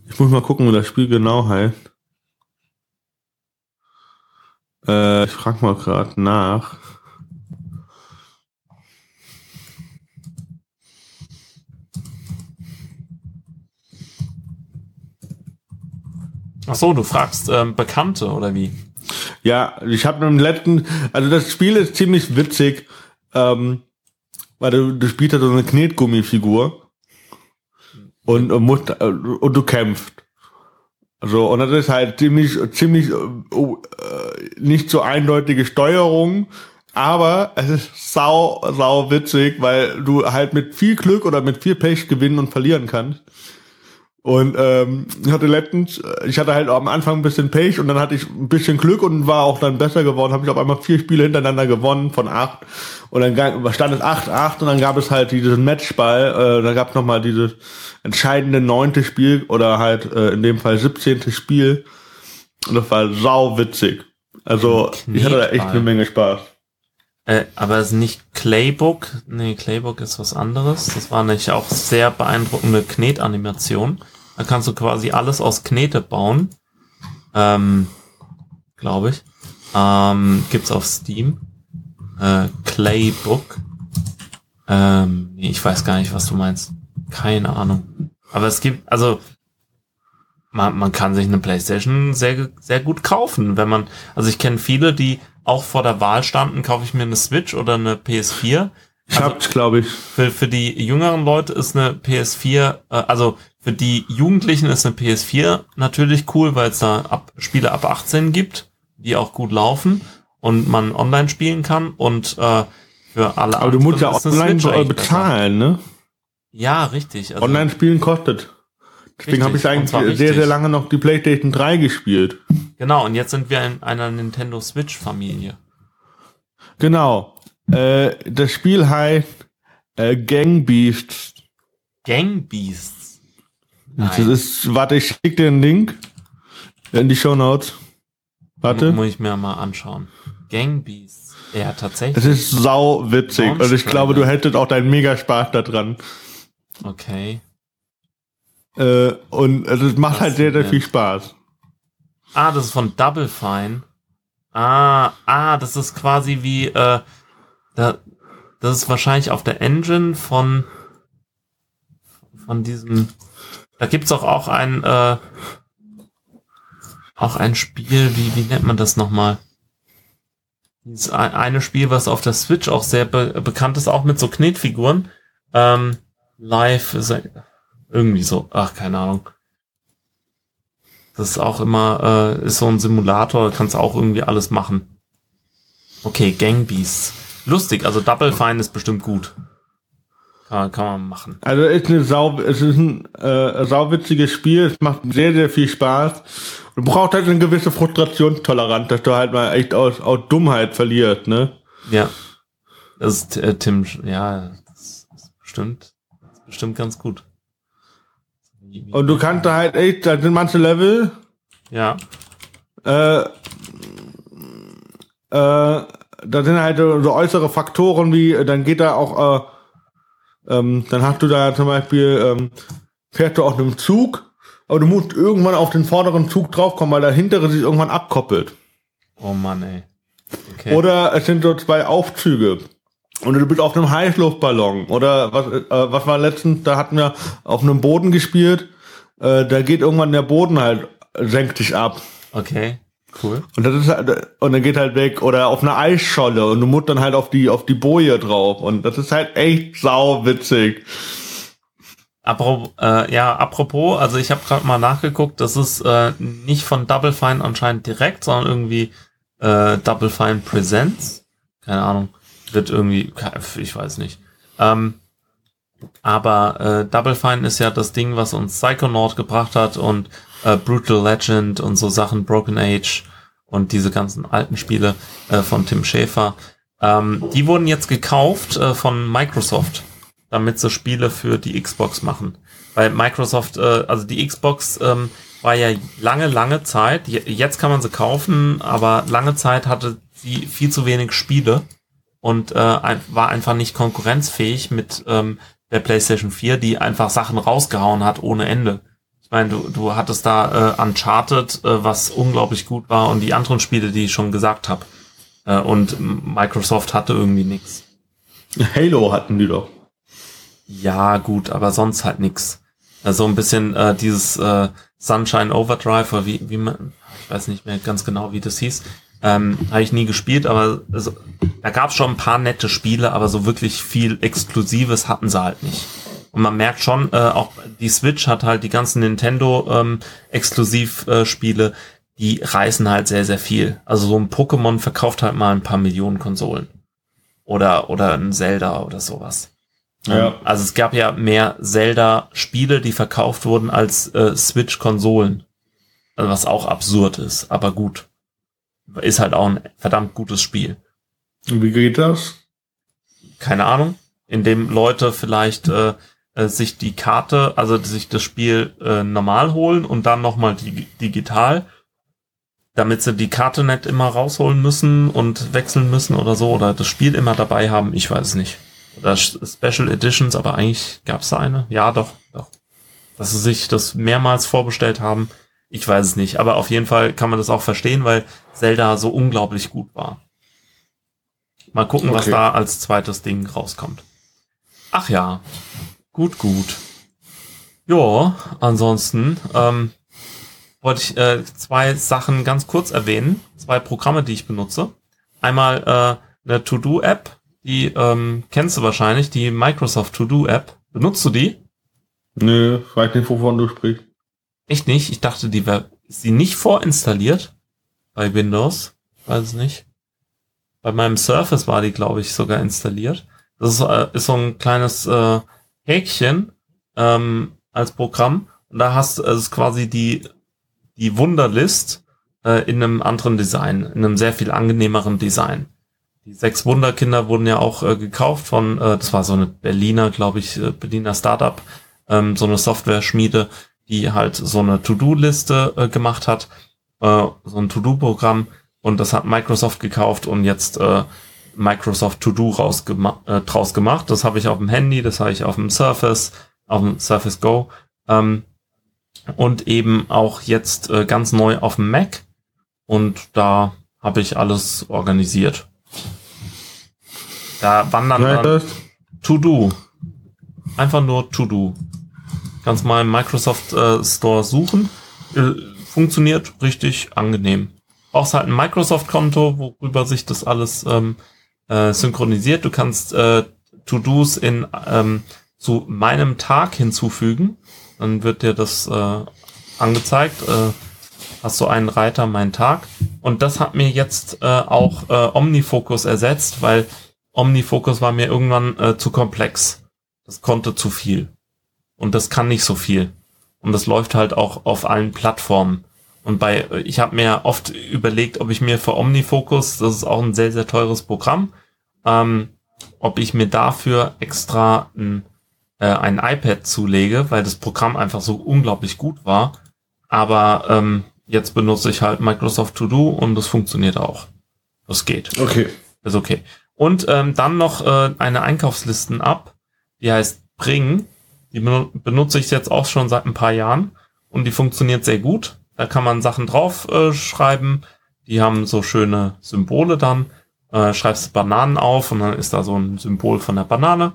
Ich muss mal gucken, wie das Spiel genau heißt. Äh, ich frag mal gerade nach. Ach so, du fragst ähm, Bekannte oder wie? Ja, ich habe im letzten, also das Spiel ist ziemlich witzig, ähm, weil du, du spielst ja so eine Knetgummifigur und, und musst äh, und du kämpfst. So, und das ist halt ziemlich, ziemlich äh, nicht so eindeutige Steuerung, aber es ist sau, sau witzig, weil du halt mit viel Glück oder mit viel Pech gewinnen und verlieren kannst. Und ähm, ich hatte letztens, äh, ich hatte halt am Anfang ein bisschen Pech und dann hatte ich ein bisschen Glück und war auch dann besser geworden. Habe ich auf einmal vier Spiele hintereinander gewonnen von acht. Und dann stand es 8-8 und dann gab es halt diesen Matchball. Äh, da gab es nochmal dieses entscheidende neunte Spiel oder halt äh, in dem Fall 17. Spiel. Und das war sau witzig. Also ich hatte da echt eine Menge Spaß. Äh, aber es ist nicht Claybook. Nee, Claybook ist was anderes. Das war nämlich auch sehr beeindruckende Knetanimation. Da kannst du quasi alles aus Knete bauen. Ähm, glaube ich. Ähm, gibt's auf Steam. Äh, Claybook. Ähm, ich weiß gar nicht, was du meinst. Keine Ahnung. Aber es gibt, also, man, man kann sich eine Playstation sehr, sehr gut kaufen, wenn man, also ich kenne viele, die auch vor der Wahl standen, kaufe ich mir eine Switch oder eine PS4. Ich also, hab's, glaube ich. Für, für die jüngeren Leute ist eine PS4, äh, also für die Jugendlichen ist eine PS4 natürlich cool, weil es da ab, Spiele ab 18 gibt, die auch gut laufen und man online spielen kann und äh, für alle Aber du musst ja online bezahlen, ne? Ja, richtig. Also online spielen kostet. Deswegen habe ich eigentlich sehr, sehr lange noch die PlayStation 3 gespielt. Genau, und jetzt sind wir in einer Nintendo Switch-Familie. Genau. Äh, das Spiel heißt äh, Gang Beasts. Gang Beasts? Nein. Das ist, warte, ich schicke dir einen Link in die Show Notes. Warte. Muss ich mir mal anschauen. Gang Beasts. Ja, tatsächlich. Es ist sau witzig. Und also ich glaube, du hättest auch deinen mega Spaß da dran. Okay. Äh, und also es macht Was halt sehr, sehr viel Spaß. Ah, das ist von Double Fine. Ah, ah, das ist quasi wie, äh, da, das ist wahrscheinlich auf der Engine von, von diesem, da gibt's auch auch ein, äh, auch ein Spiel, wie, wie nennt man das nochmal? Dieses eine Spiel, was auf der Switch auch sehr be bekannt ist, auch mit so Knetfiguren. Ähm, live ist irgendwie so, ach, keine Ahnung. Das ist auch immer, äh, ist so ein Simulator, kannst auch irgendwie alles machen. Okay, Gang Beasts. Lustig, also Double Fine ist bestimmt gut. Kann, kann man machen. Also ist eine sau, es ist ein äh, sauwitziges Spiel, es macht sehr, sehr viel Spaß. Du brauchst halt eine gewisse Frustrationstoleranz, dass du halt mal echt aus, aus Dummheit verlierst, ne? Ja. Das ist äh, Tim, ja, das ist bestimmt, das ist bestimmt ganz gut. Und du kannst da halt echt, da sind manche Level. Ja. Äh, äh, da sind halt so äußere Faktoren wie, dann geht da auch, äh, ähm, dann hast du da zum Beispiel, ähm, fährst du auf einem Zug, aber du musst irgendwann auf den vorderen Zug draufkommen, weil der hintere sich irgendwann abkoppelt. Oh Mann, ey. Okay. Oder es sind so zwei Aufzüge. Und du bist auf einem Heißluftballon. Oder was, äh, was war letztens, da hatten wir auf einem Boden gespielt. Äh, da geht irgendwann der Boden halt, senkt sich ab. Okay, cool. Und das ist halt, und dann geht halt weg. Oder auf einer Eisscholle und du musst dann halt auf die, auf die Boje drauf. Und das ist halt echt sau witzig. Apropos, äh, ja, apropos, also ich habe gerade mal nachgeguckt, das ist äh, nicht von Double Fine anscheinend direkt, sondern irgendwie äh, Double Fine Presents. Keine Ahnung wird irgendwie, ich weiß nicht. Ähm, aber äh, Double Fine ist ja das Ding, was uns Psychonaut gebracht hat und äh, Brutal Legend und so Sachen, Broken Age und diese ganzen alten Spiele äh, von Tim Schäfer. Ähm, die wurden jetzt gekauft äh, von Microsoft, damit sie Spiele für die Xbox machen. Weil Microsoft, äh, also die Xbox ähm, war ja lange, lange Zeit, jetzt kann man sie kaufen, aber lange Zeit hatte sie viel zu wenig Spiele und äh, war einfach nicht konkurrenzfähig mit ähm, der PlayStation 4, die einfach Sachen rausgehauen hat ohne Ende. Ich meine, du, du hattest da äh, Uncharted, äh, was unglaublich gut war und die anderen Spiele, die ich schon gesagt habe. Äh, und Microsoft hatte irgendwie nichts. Halo hatten die doch. Ja, gut, aber sonst halt nix. Also ein bisschen äh, dieses äh, Sunshine Overdrive oder wie, wie man, ich weiß nicht mehr ganz genau, wie das hieß. Ähm, Habe ich nie gespielt, aber also, da gab es schon ein paar nette Spiele, aber so wirklich viel Exklusives hatten sie halt nicht. Und man merkt schon, äh, auch die Switch hat halt die ganzen Nintendo ähm, äh, die reißen halt sehr, sehr viel. Also so ein Pokémon verkauft halt mal ein paar Millionen Konsolen. Oder, oder ein Zelda oder sowas. Ja. Ähm, also es gab ja mehr Zelda-Spiele, die verkauft wurden, als äh, Switch-Konsolen. Also was auch absurd ist, aber gut ist halt auch ein verdammt gutes Spiel. Und wie geht das? Keine Ahnung. Indem Leute vielleicht äh, äh, sich die Karte, also sich das Spiel äh, normal holen und dann nochmal die, digital, damit sie die Karte nicht immer rausholen müssen und wechseln müssen oder so, oder das Spiel immer dabei haben, ich weiß es nicht. Oder Special Editions, aber eigentlich gab es da eine. Ja, doch, doch. Dass sie sich das mehrmals vorbestellt haben, ich weiß es nicht, aber auf jeden Fall kann man das auch verstehen, weil Zelda so unglaublich gut war. Mal gucken, okay. was da als zweites Ding rauskommt. Ach ja, gut, gut. Ja, ansonsten ähm, wollte ich äh, zwei Sachen ganz kurz erwähnen. Zwei Programme, die ich benutze. Einmal äh, eine To-Do-App, die ähm, kennst du wahrscheinlich, die Microsoft To-Do App. Benutzt du die? Nö, weiß nicht, wovon du sprichst. Echt nicht? Ich dachte, die ist sie nicht vorinstalliert bei Windows? Weiß es nicht. Bei meinem Surface war die, glaube ich, sogar installiert. Das ist, äh, ist so ein kleines äh, Häkchen ähm, als Programm. Und da hast du, ist quasi die, die Wunderlist äh, in einem anderen Design, in einem sehr viel angenehmeren Design. Die sechs Wunderkinder wurden ja auch äh, gekauft von, äh, das war so eine Berliner, glaube ich, äh, Berliner Startup, ähm, so eine Software-Schmiede, die halt so eine To-Do-Liste äh, gemacht hat, äh, so ein To-Do-Programm und das hat Microsoft gekauft und jetzt äh, Microsoft To-Do rausgema äh, draus gemacht. Das habe ich auf dem Handy, das habe ich auf dem Surface, auf dem Surface Go ähm, und eben auch jetzt äh, ganz neu auf dem Mac und da habe ich alles organisiert. Da wandern dann To-Do. Einfach nur To-Do. Kannst mal im Microsoft äh, Store suchen. Äh, funktioniert richtig angenehm. Brauchst halt ein Microsoft-Konto, worüber sich das alles ähm, äh, synchronisiert. Du kannst äh, To-Dos in ähm, zu meinem Tag hinzufügen. Dann wird dir das äh, angezeigt. Äh, hast du einen Reiter, mein Tag. Und das hat mir jetzt äh, auch äh, OmniFocus ersetzt, weil OmniFocus war mir irgendwann äh, zu komplex. Das konnte zu viel. Und das kann nicht so viel. Und das läuft halt auch auf allen Plattformen. Und bei, ich habe mir oft überlegt, ob ich mir für OmniFocus, das ist auch ein sehr, sehr teures Programm, ähm, ob ich mir dafür extra ein, äh, ein iPad zulege, weil das Programm einfach so unglaublich gut war. Aber ähm, jetzt benutze ich halt Microsoft To Do und das funktioniert auch. Das geht. Okay. Ist okay. Und ähm, dann noch äh, eine Einkaufslisten-App, die heißt Bring. Die benutze ich jetzt auch schon seit ein paar Jahren und die funktioniert sehr gut. Da kann man Sachen drauf äh, schreiben. Die haben so schöne Symbole dann. Äh, schreibst Bananen auf und dann ist da so ein Symbol von der Banane.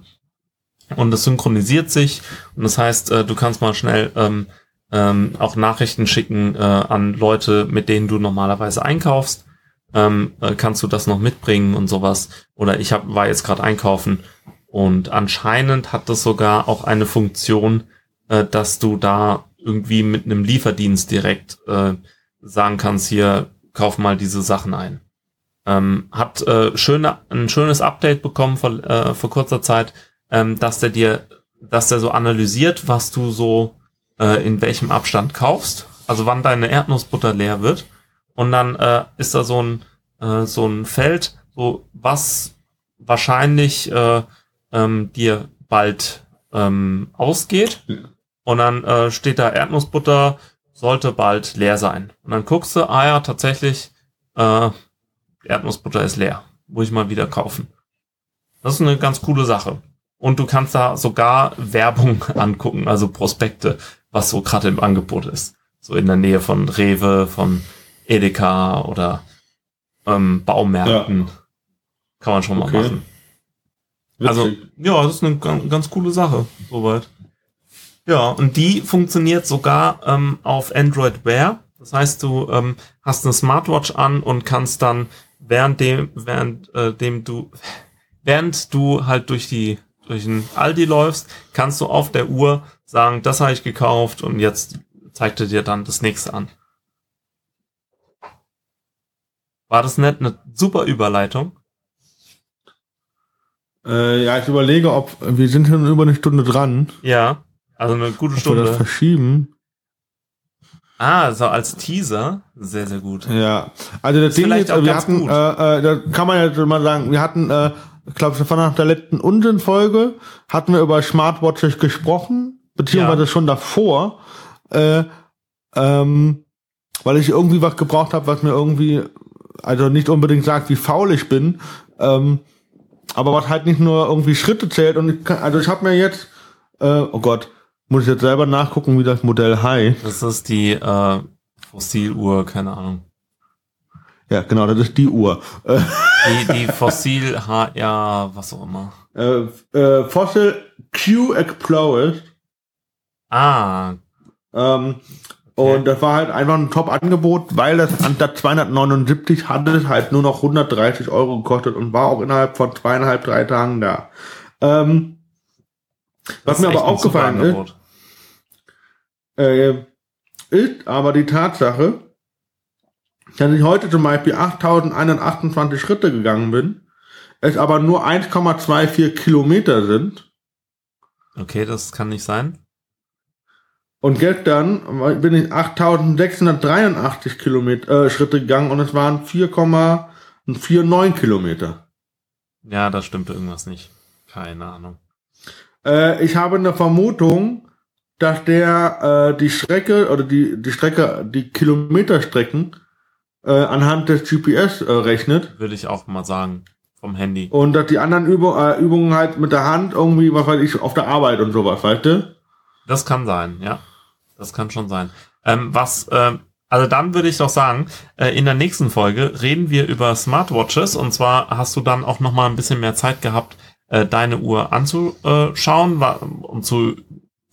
Und es synchronisiert sich. Und das heißt, äh, du kannst mal schnell ähm, ähm, auch Nachrichten schicken äh, an Leute, mit denen du normalerweise einkaufst. Ähm, äh, kannst du das noch mitbringen und sowas? Oder ich hab, war jetzt gerade einkaufen und anscheinend hat das sogar auch eine Funktion, äh, dass du da irgendwie mit einem Lieferdienst direkt äh, sagen kannst, hier, kauf mal diese Sachen ein. Ähm, hat äh, schöne, ein schönes Update bekommen vor, äh, vor kurzer Zeit, ähm, dass der dir, dass der so analysiert, was du so äh, in welchem Abstand kaufst, also wann deine Erdnussbutter leer wird. Und dann äh, ist da so ein, äh, so ein Feld, so was wahrscheinlich äh, ähm, dir bald ähm, ausgeht. Und dann äh, steht da Erdnussbutter sollte bald leer sein. Und dann guckst du, ah ja, tatsächlich, äh, Erdnussbutter ist leer. Muss ich mal wieder kaufen. Das ist eine ganz coole Sache. Und du kannst da sogar Werbung angucken, also Prospekte, was so gerade im Angebot ist. So in der Nähe von Rewe, von Edeka oder ähm, Baumärkten. Ja. Kann man schon mal okay. machen. Also, ja, das ist eine ganz, ganz coole Sache, soweit. Ja, und die funktioniert sogar ähm, auf Android Wear. Das heißt, du ähm, hast eine Smartwatch an und kannst dann während dem, während äh, dem du, während du halt durch die durch den Aldi läufst, kannst du auf der Uhr sagen, das habe ich gekauft und jetzt zeigt er dir dann das nächste an. War das nicht eine super Überleitung? Äh, ja, ich überlege, ob wir sind schon über eine Stunde dran. Ja, also eine gute ob Stunde. Wir das verschieben. Ah, so als Teaser, sehr sehr gut. Ja, also das, das Ding ist, wir hatten, äh, äh, da kann man ja mal sagen, wir hatten, äh, ich glaube, nach der letzten Unsinn-Folge, hatten wir über Smartwatches gesprochen, beziehungsweise ja. schon davor, äh, ähm, weil ich irgendwie was gebraucht habe, was mir irgendwie, also nicht unbedingt sagt, wie faul ich bin, ähm, aber was halt nicht nur irgendwie Schritte zählt und ich kann, also ich habe mir jetzt, äh, oh Gott, muss ich jetzt selber nachgucken, wie das Modell heißt. Das ist die äh, Fossiluhr, keine Ahnung. Ja, genau, das ist die Uhr. Die, die Fossil HR, was auch immer. Äh, äh, Fossil Q Explorer. Ah. Ähm, Und das war halt einfach ein Top-Angebot, weil das anstatt 279 hatte es halt nur noch 130 Euro gekostet und war auch innerhalb von zweieinhalb, drei Tagen da. Ähm, was mir aber aufgefallen ist, äh, ist aber die Tatsache, dass ich heute zum Beispiel 8128 Schritte gegangen bin, es aber nur 1,24 Kilometer sind. Okay, das kann nicht sein. Und gestern bin ich 8683 Kilometer, äh, Schritte gegangen und es waren 4,49 Kilometer. Ja, da stimmt irgendwas nicht. Keine Ahnung. Äh, ich habe eine Vermutung, dass der äh, die Strecke oder die, die Strecke, die Kilometerstrecken äh, anhand des GPS äh, rechnet Würde ich auch mal sagen. Vom Handy. und dass die anderen Übung, äh, Übungen halt mit der Hand irgendwie, was weiß ich, auf der Arbeit und sowas, weißt du? Das kann sein, ja. Das kann schon sein. Ähm, was, ähm, also dann würde ich doch sagen, äh, in der nächsten Folge reden wir über Smartwatches und zwar hast du dann auch noch mal ein bisschen mehr Zeit gehabt, äh, deine Uhr anzuschauen und zu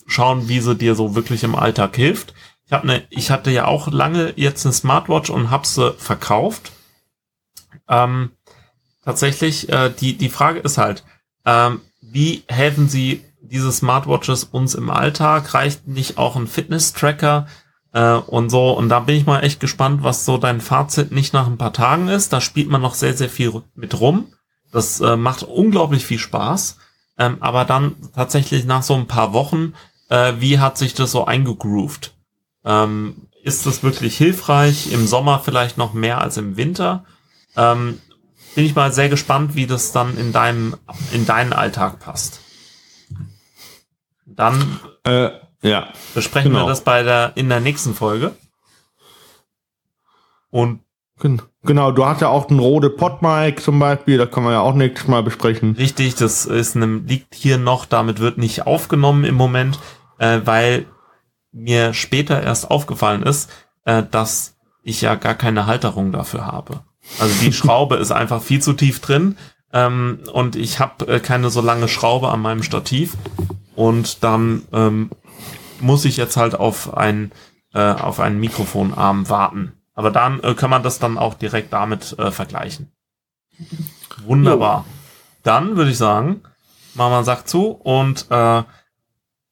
schauen, wie sie dir so wirklich im Alltag hilft. Ich habe ne, ich hatte ja auch lange jetzt eine Smartwatch und habe sie verkauft. Ähm, tatsächlich, äh, die die Frage ist halt, ähm, wie helfen sie diese Smartwatches uns im Alltag? Reicht nicht auch ein Fitness-Tracker äh, und so? Und da bin ich mal echt gespannt, was so dein Fazit nicht nach ein paar Tagen ist. Da spielt man noch sehr, sehr viel mit rum. Das äh, macht unglaublich viel Spaß. Ähm, aber dann tatsächlich nach so ein paar Wochen, äh, wie hat sich das so eingegroovt? Ähm, ist das wirklich hilfreich? Im Sommer vielleicht noch mehr als im Winter? Ähm, bin ich mal sehr gespannt, wie das dann in deinem, in deinen Alltag passt. Dann Äh, ja. besprechen Genau. wir das bei der, in der nächsten Folge. Und Gen- Genau, du hast ja auch einen Rode Podmic zum Beispiel, da können wir ja auch nächstes Mal besprechen. richtig, das ist ne, liegt hier noch, damit wird nicht aufgenommen im Moment, äh, weil mir später erst aufgefallen ist, äh, dass ich ja gar keine Halterung dafür habe. Also die Schraube ist einfach viel zu tief drin ähm, und ich habe äh, keine so lange Schraube an meinem Stativ und dann ähm, muss ich jetzt halt auf ein äh, auf einen Mikrofonarm warten. Aber dann äh, kann man das dann auch direkt damit äh, vergleichen. Wunderbar. Dann würde ich sagen, machen wir einen Sack zu und äh,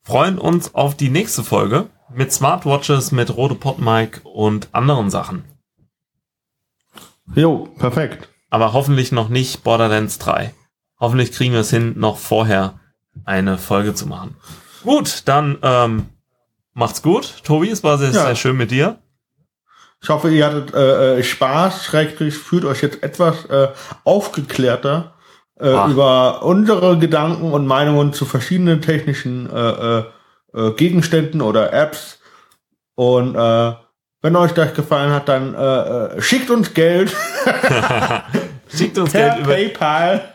freuen uns auf die nächste Folge mit Smartwatches, mit Rode PodMic und anderen Sachen. Jo, perfekt. Aber hoffentlich noch nicht Borderlands 3. Hoffentlich kriegen wir es hin, noch vorher eine Folge zu machen. Gut, dann ähm, macht's gut. Tobi, es war sehr, Ja. sehr schön mit dir. Ich hoffe, ihr hattet äh, äh, Spaß, schrägstrich, fühlt euch jetzt etwas äh, aufgeklärter äh, Ah. über unsere Gedanken und Meinungen zu verschiedenen technischen äh, äh, äh, Gegenständen oder Apps. Und äh, wenn euch das gefallen hat, dann äh, äh, schickt uns Geld Schickt uns per Geld über. PayPal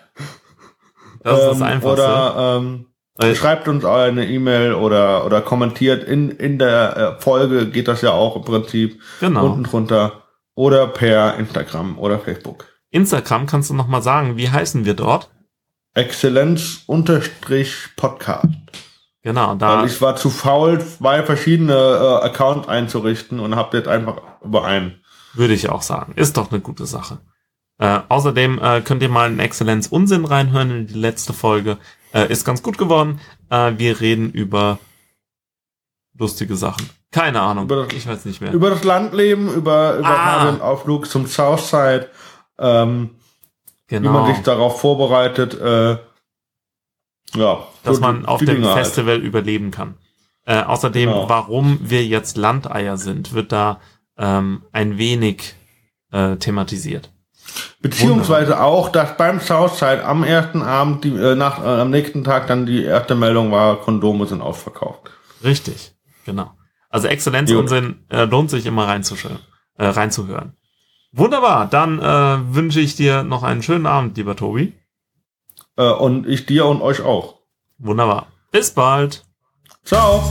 Das ist das ähm, Einfachste. oder ähm, Äh, schreibt uns eine E-Mail oder oder kommentiert in in der äh, Folge geht das ja auch im Prinzip genau. unten drunter oder per Instagram oder Facebook. Instagram kannst du noch mal sagen, wie heißen wir dort? Exzellenz-Podcast. Genau, da Weil ich war zu faul, zwei verschiedene äh, Accounts einzurichten und habe jetzt einfach über einen. würde ich auch sagen. Ist doch eine gute Sache. Äh, außerdem äh, könnt ihr mal in Exzellenz Unsinn reinhören in die letzte Folge. Äh, ist ganz gut geworden. Äh, wir reden über lustige Sachen. Keine Ahnung. Über das- ich weiß nicht mehr. Über das Landleben, über, über Ah. den Ausflug zum Southside, ähm, wie genau. man sich darauf vorbereitet, äh, ja. dass man auf dem Dinge halt. Festival überleben kann. Äh, außerdem, Genau. warum wir jetzt Landeier sind, wird da ähm, ein wenig äh, thematisiert. Beziehungsweise auch, dass beim Southside am ersten Abend, die, äh, nach, äh, am nächsten Tag dann die erste Meldung war, Kondome sind ausverkauft. Richtig, genau. Also Exzellenz Gut. Unsinn äh, lohnt sich immer reinzuschhören, äh, reinzuhören. Wunderbar, dann äh, wünsche ich dir noch einen schönen Abend, lieber Tobi. Äh, und ich dir und euch auch. Wunderbar. Bis bald. Ciao!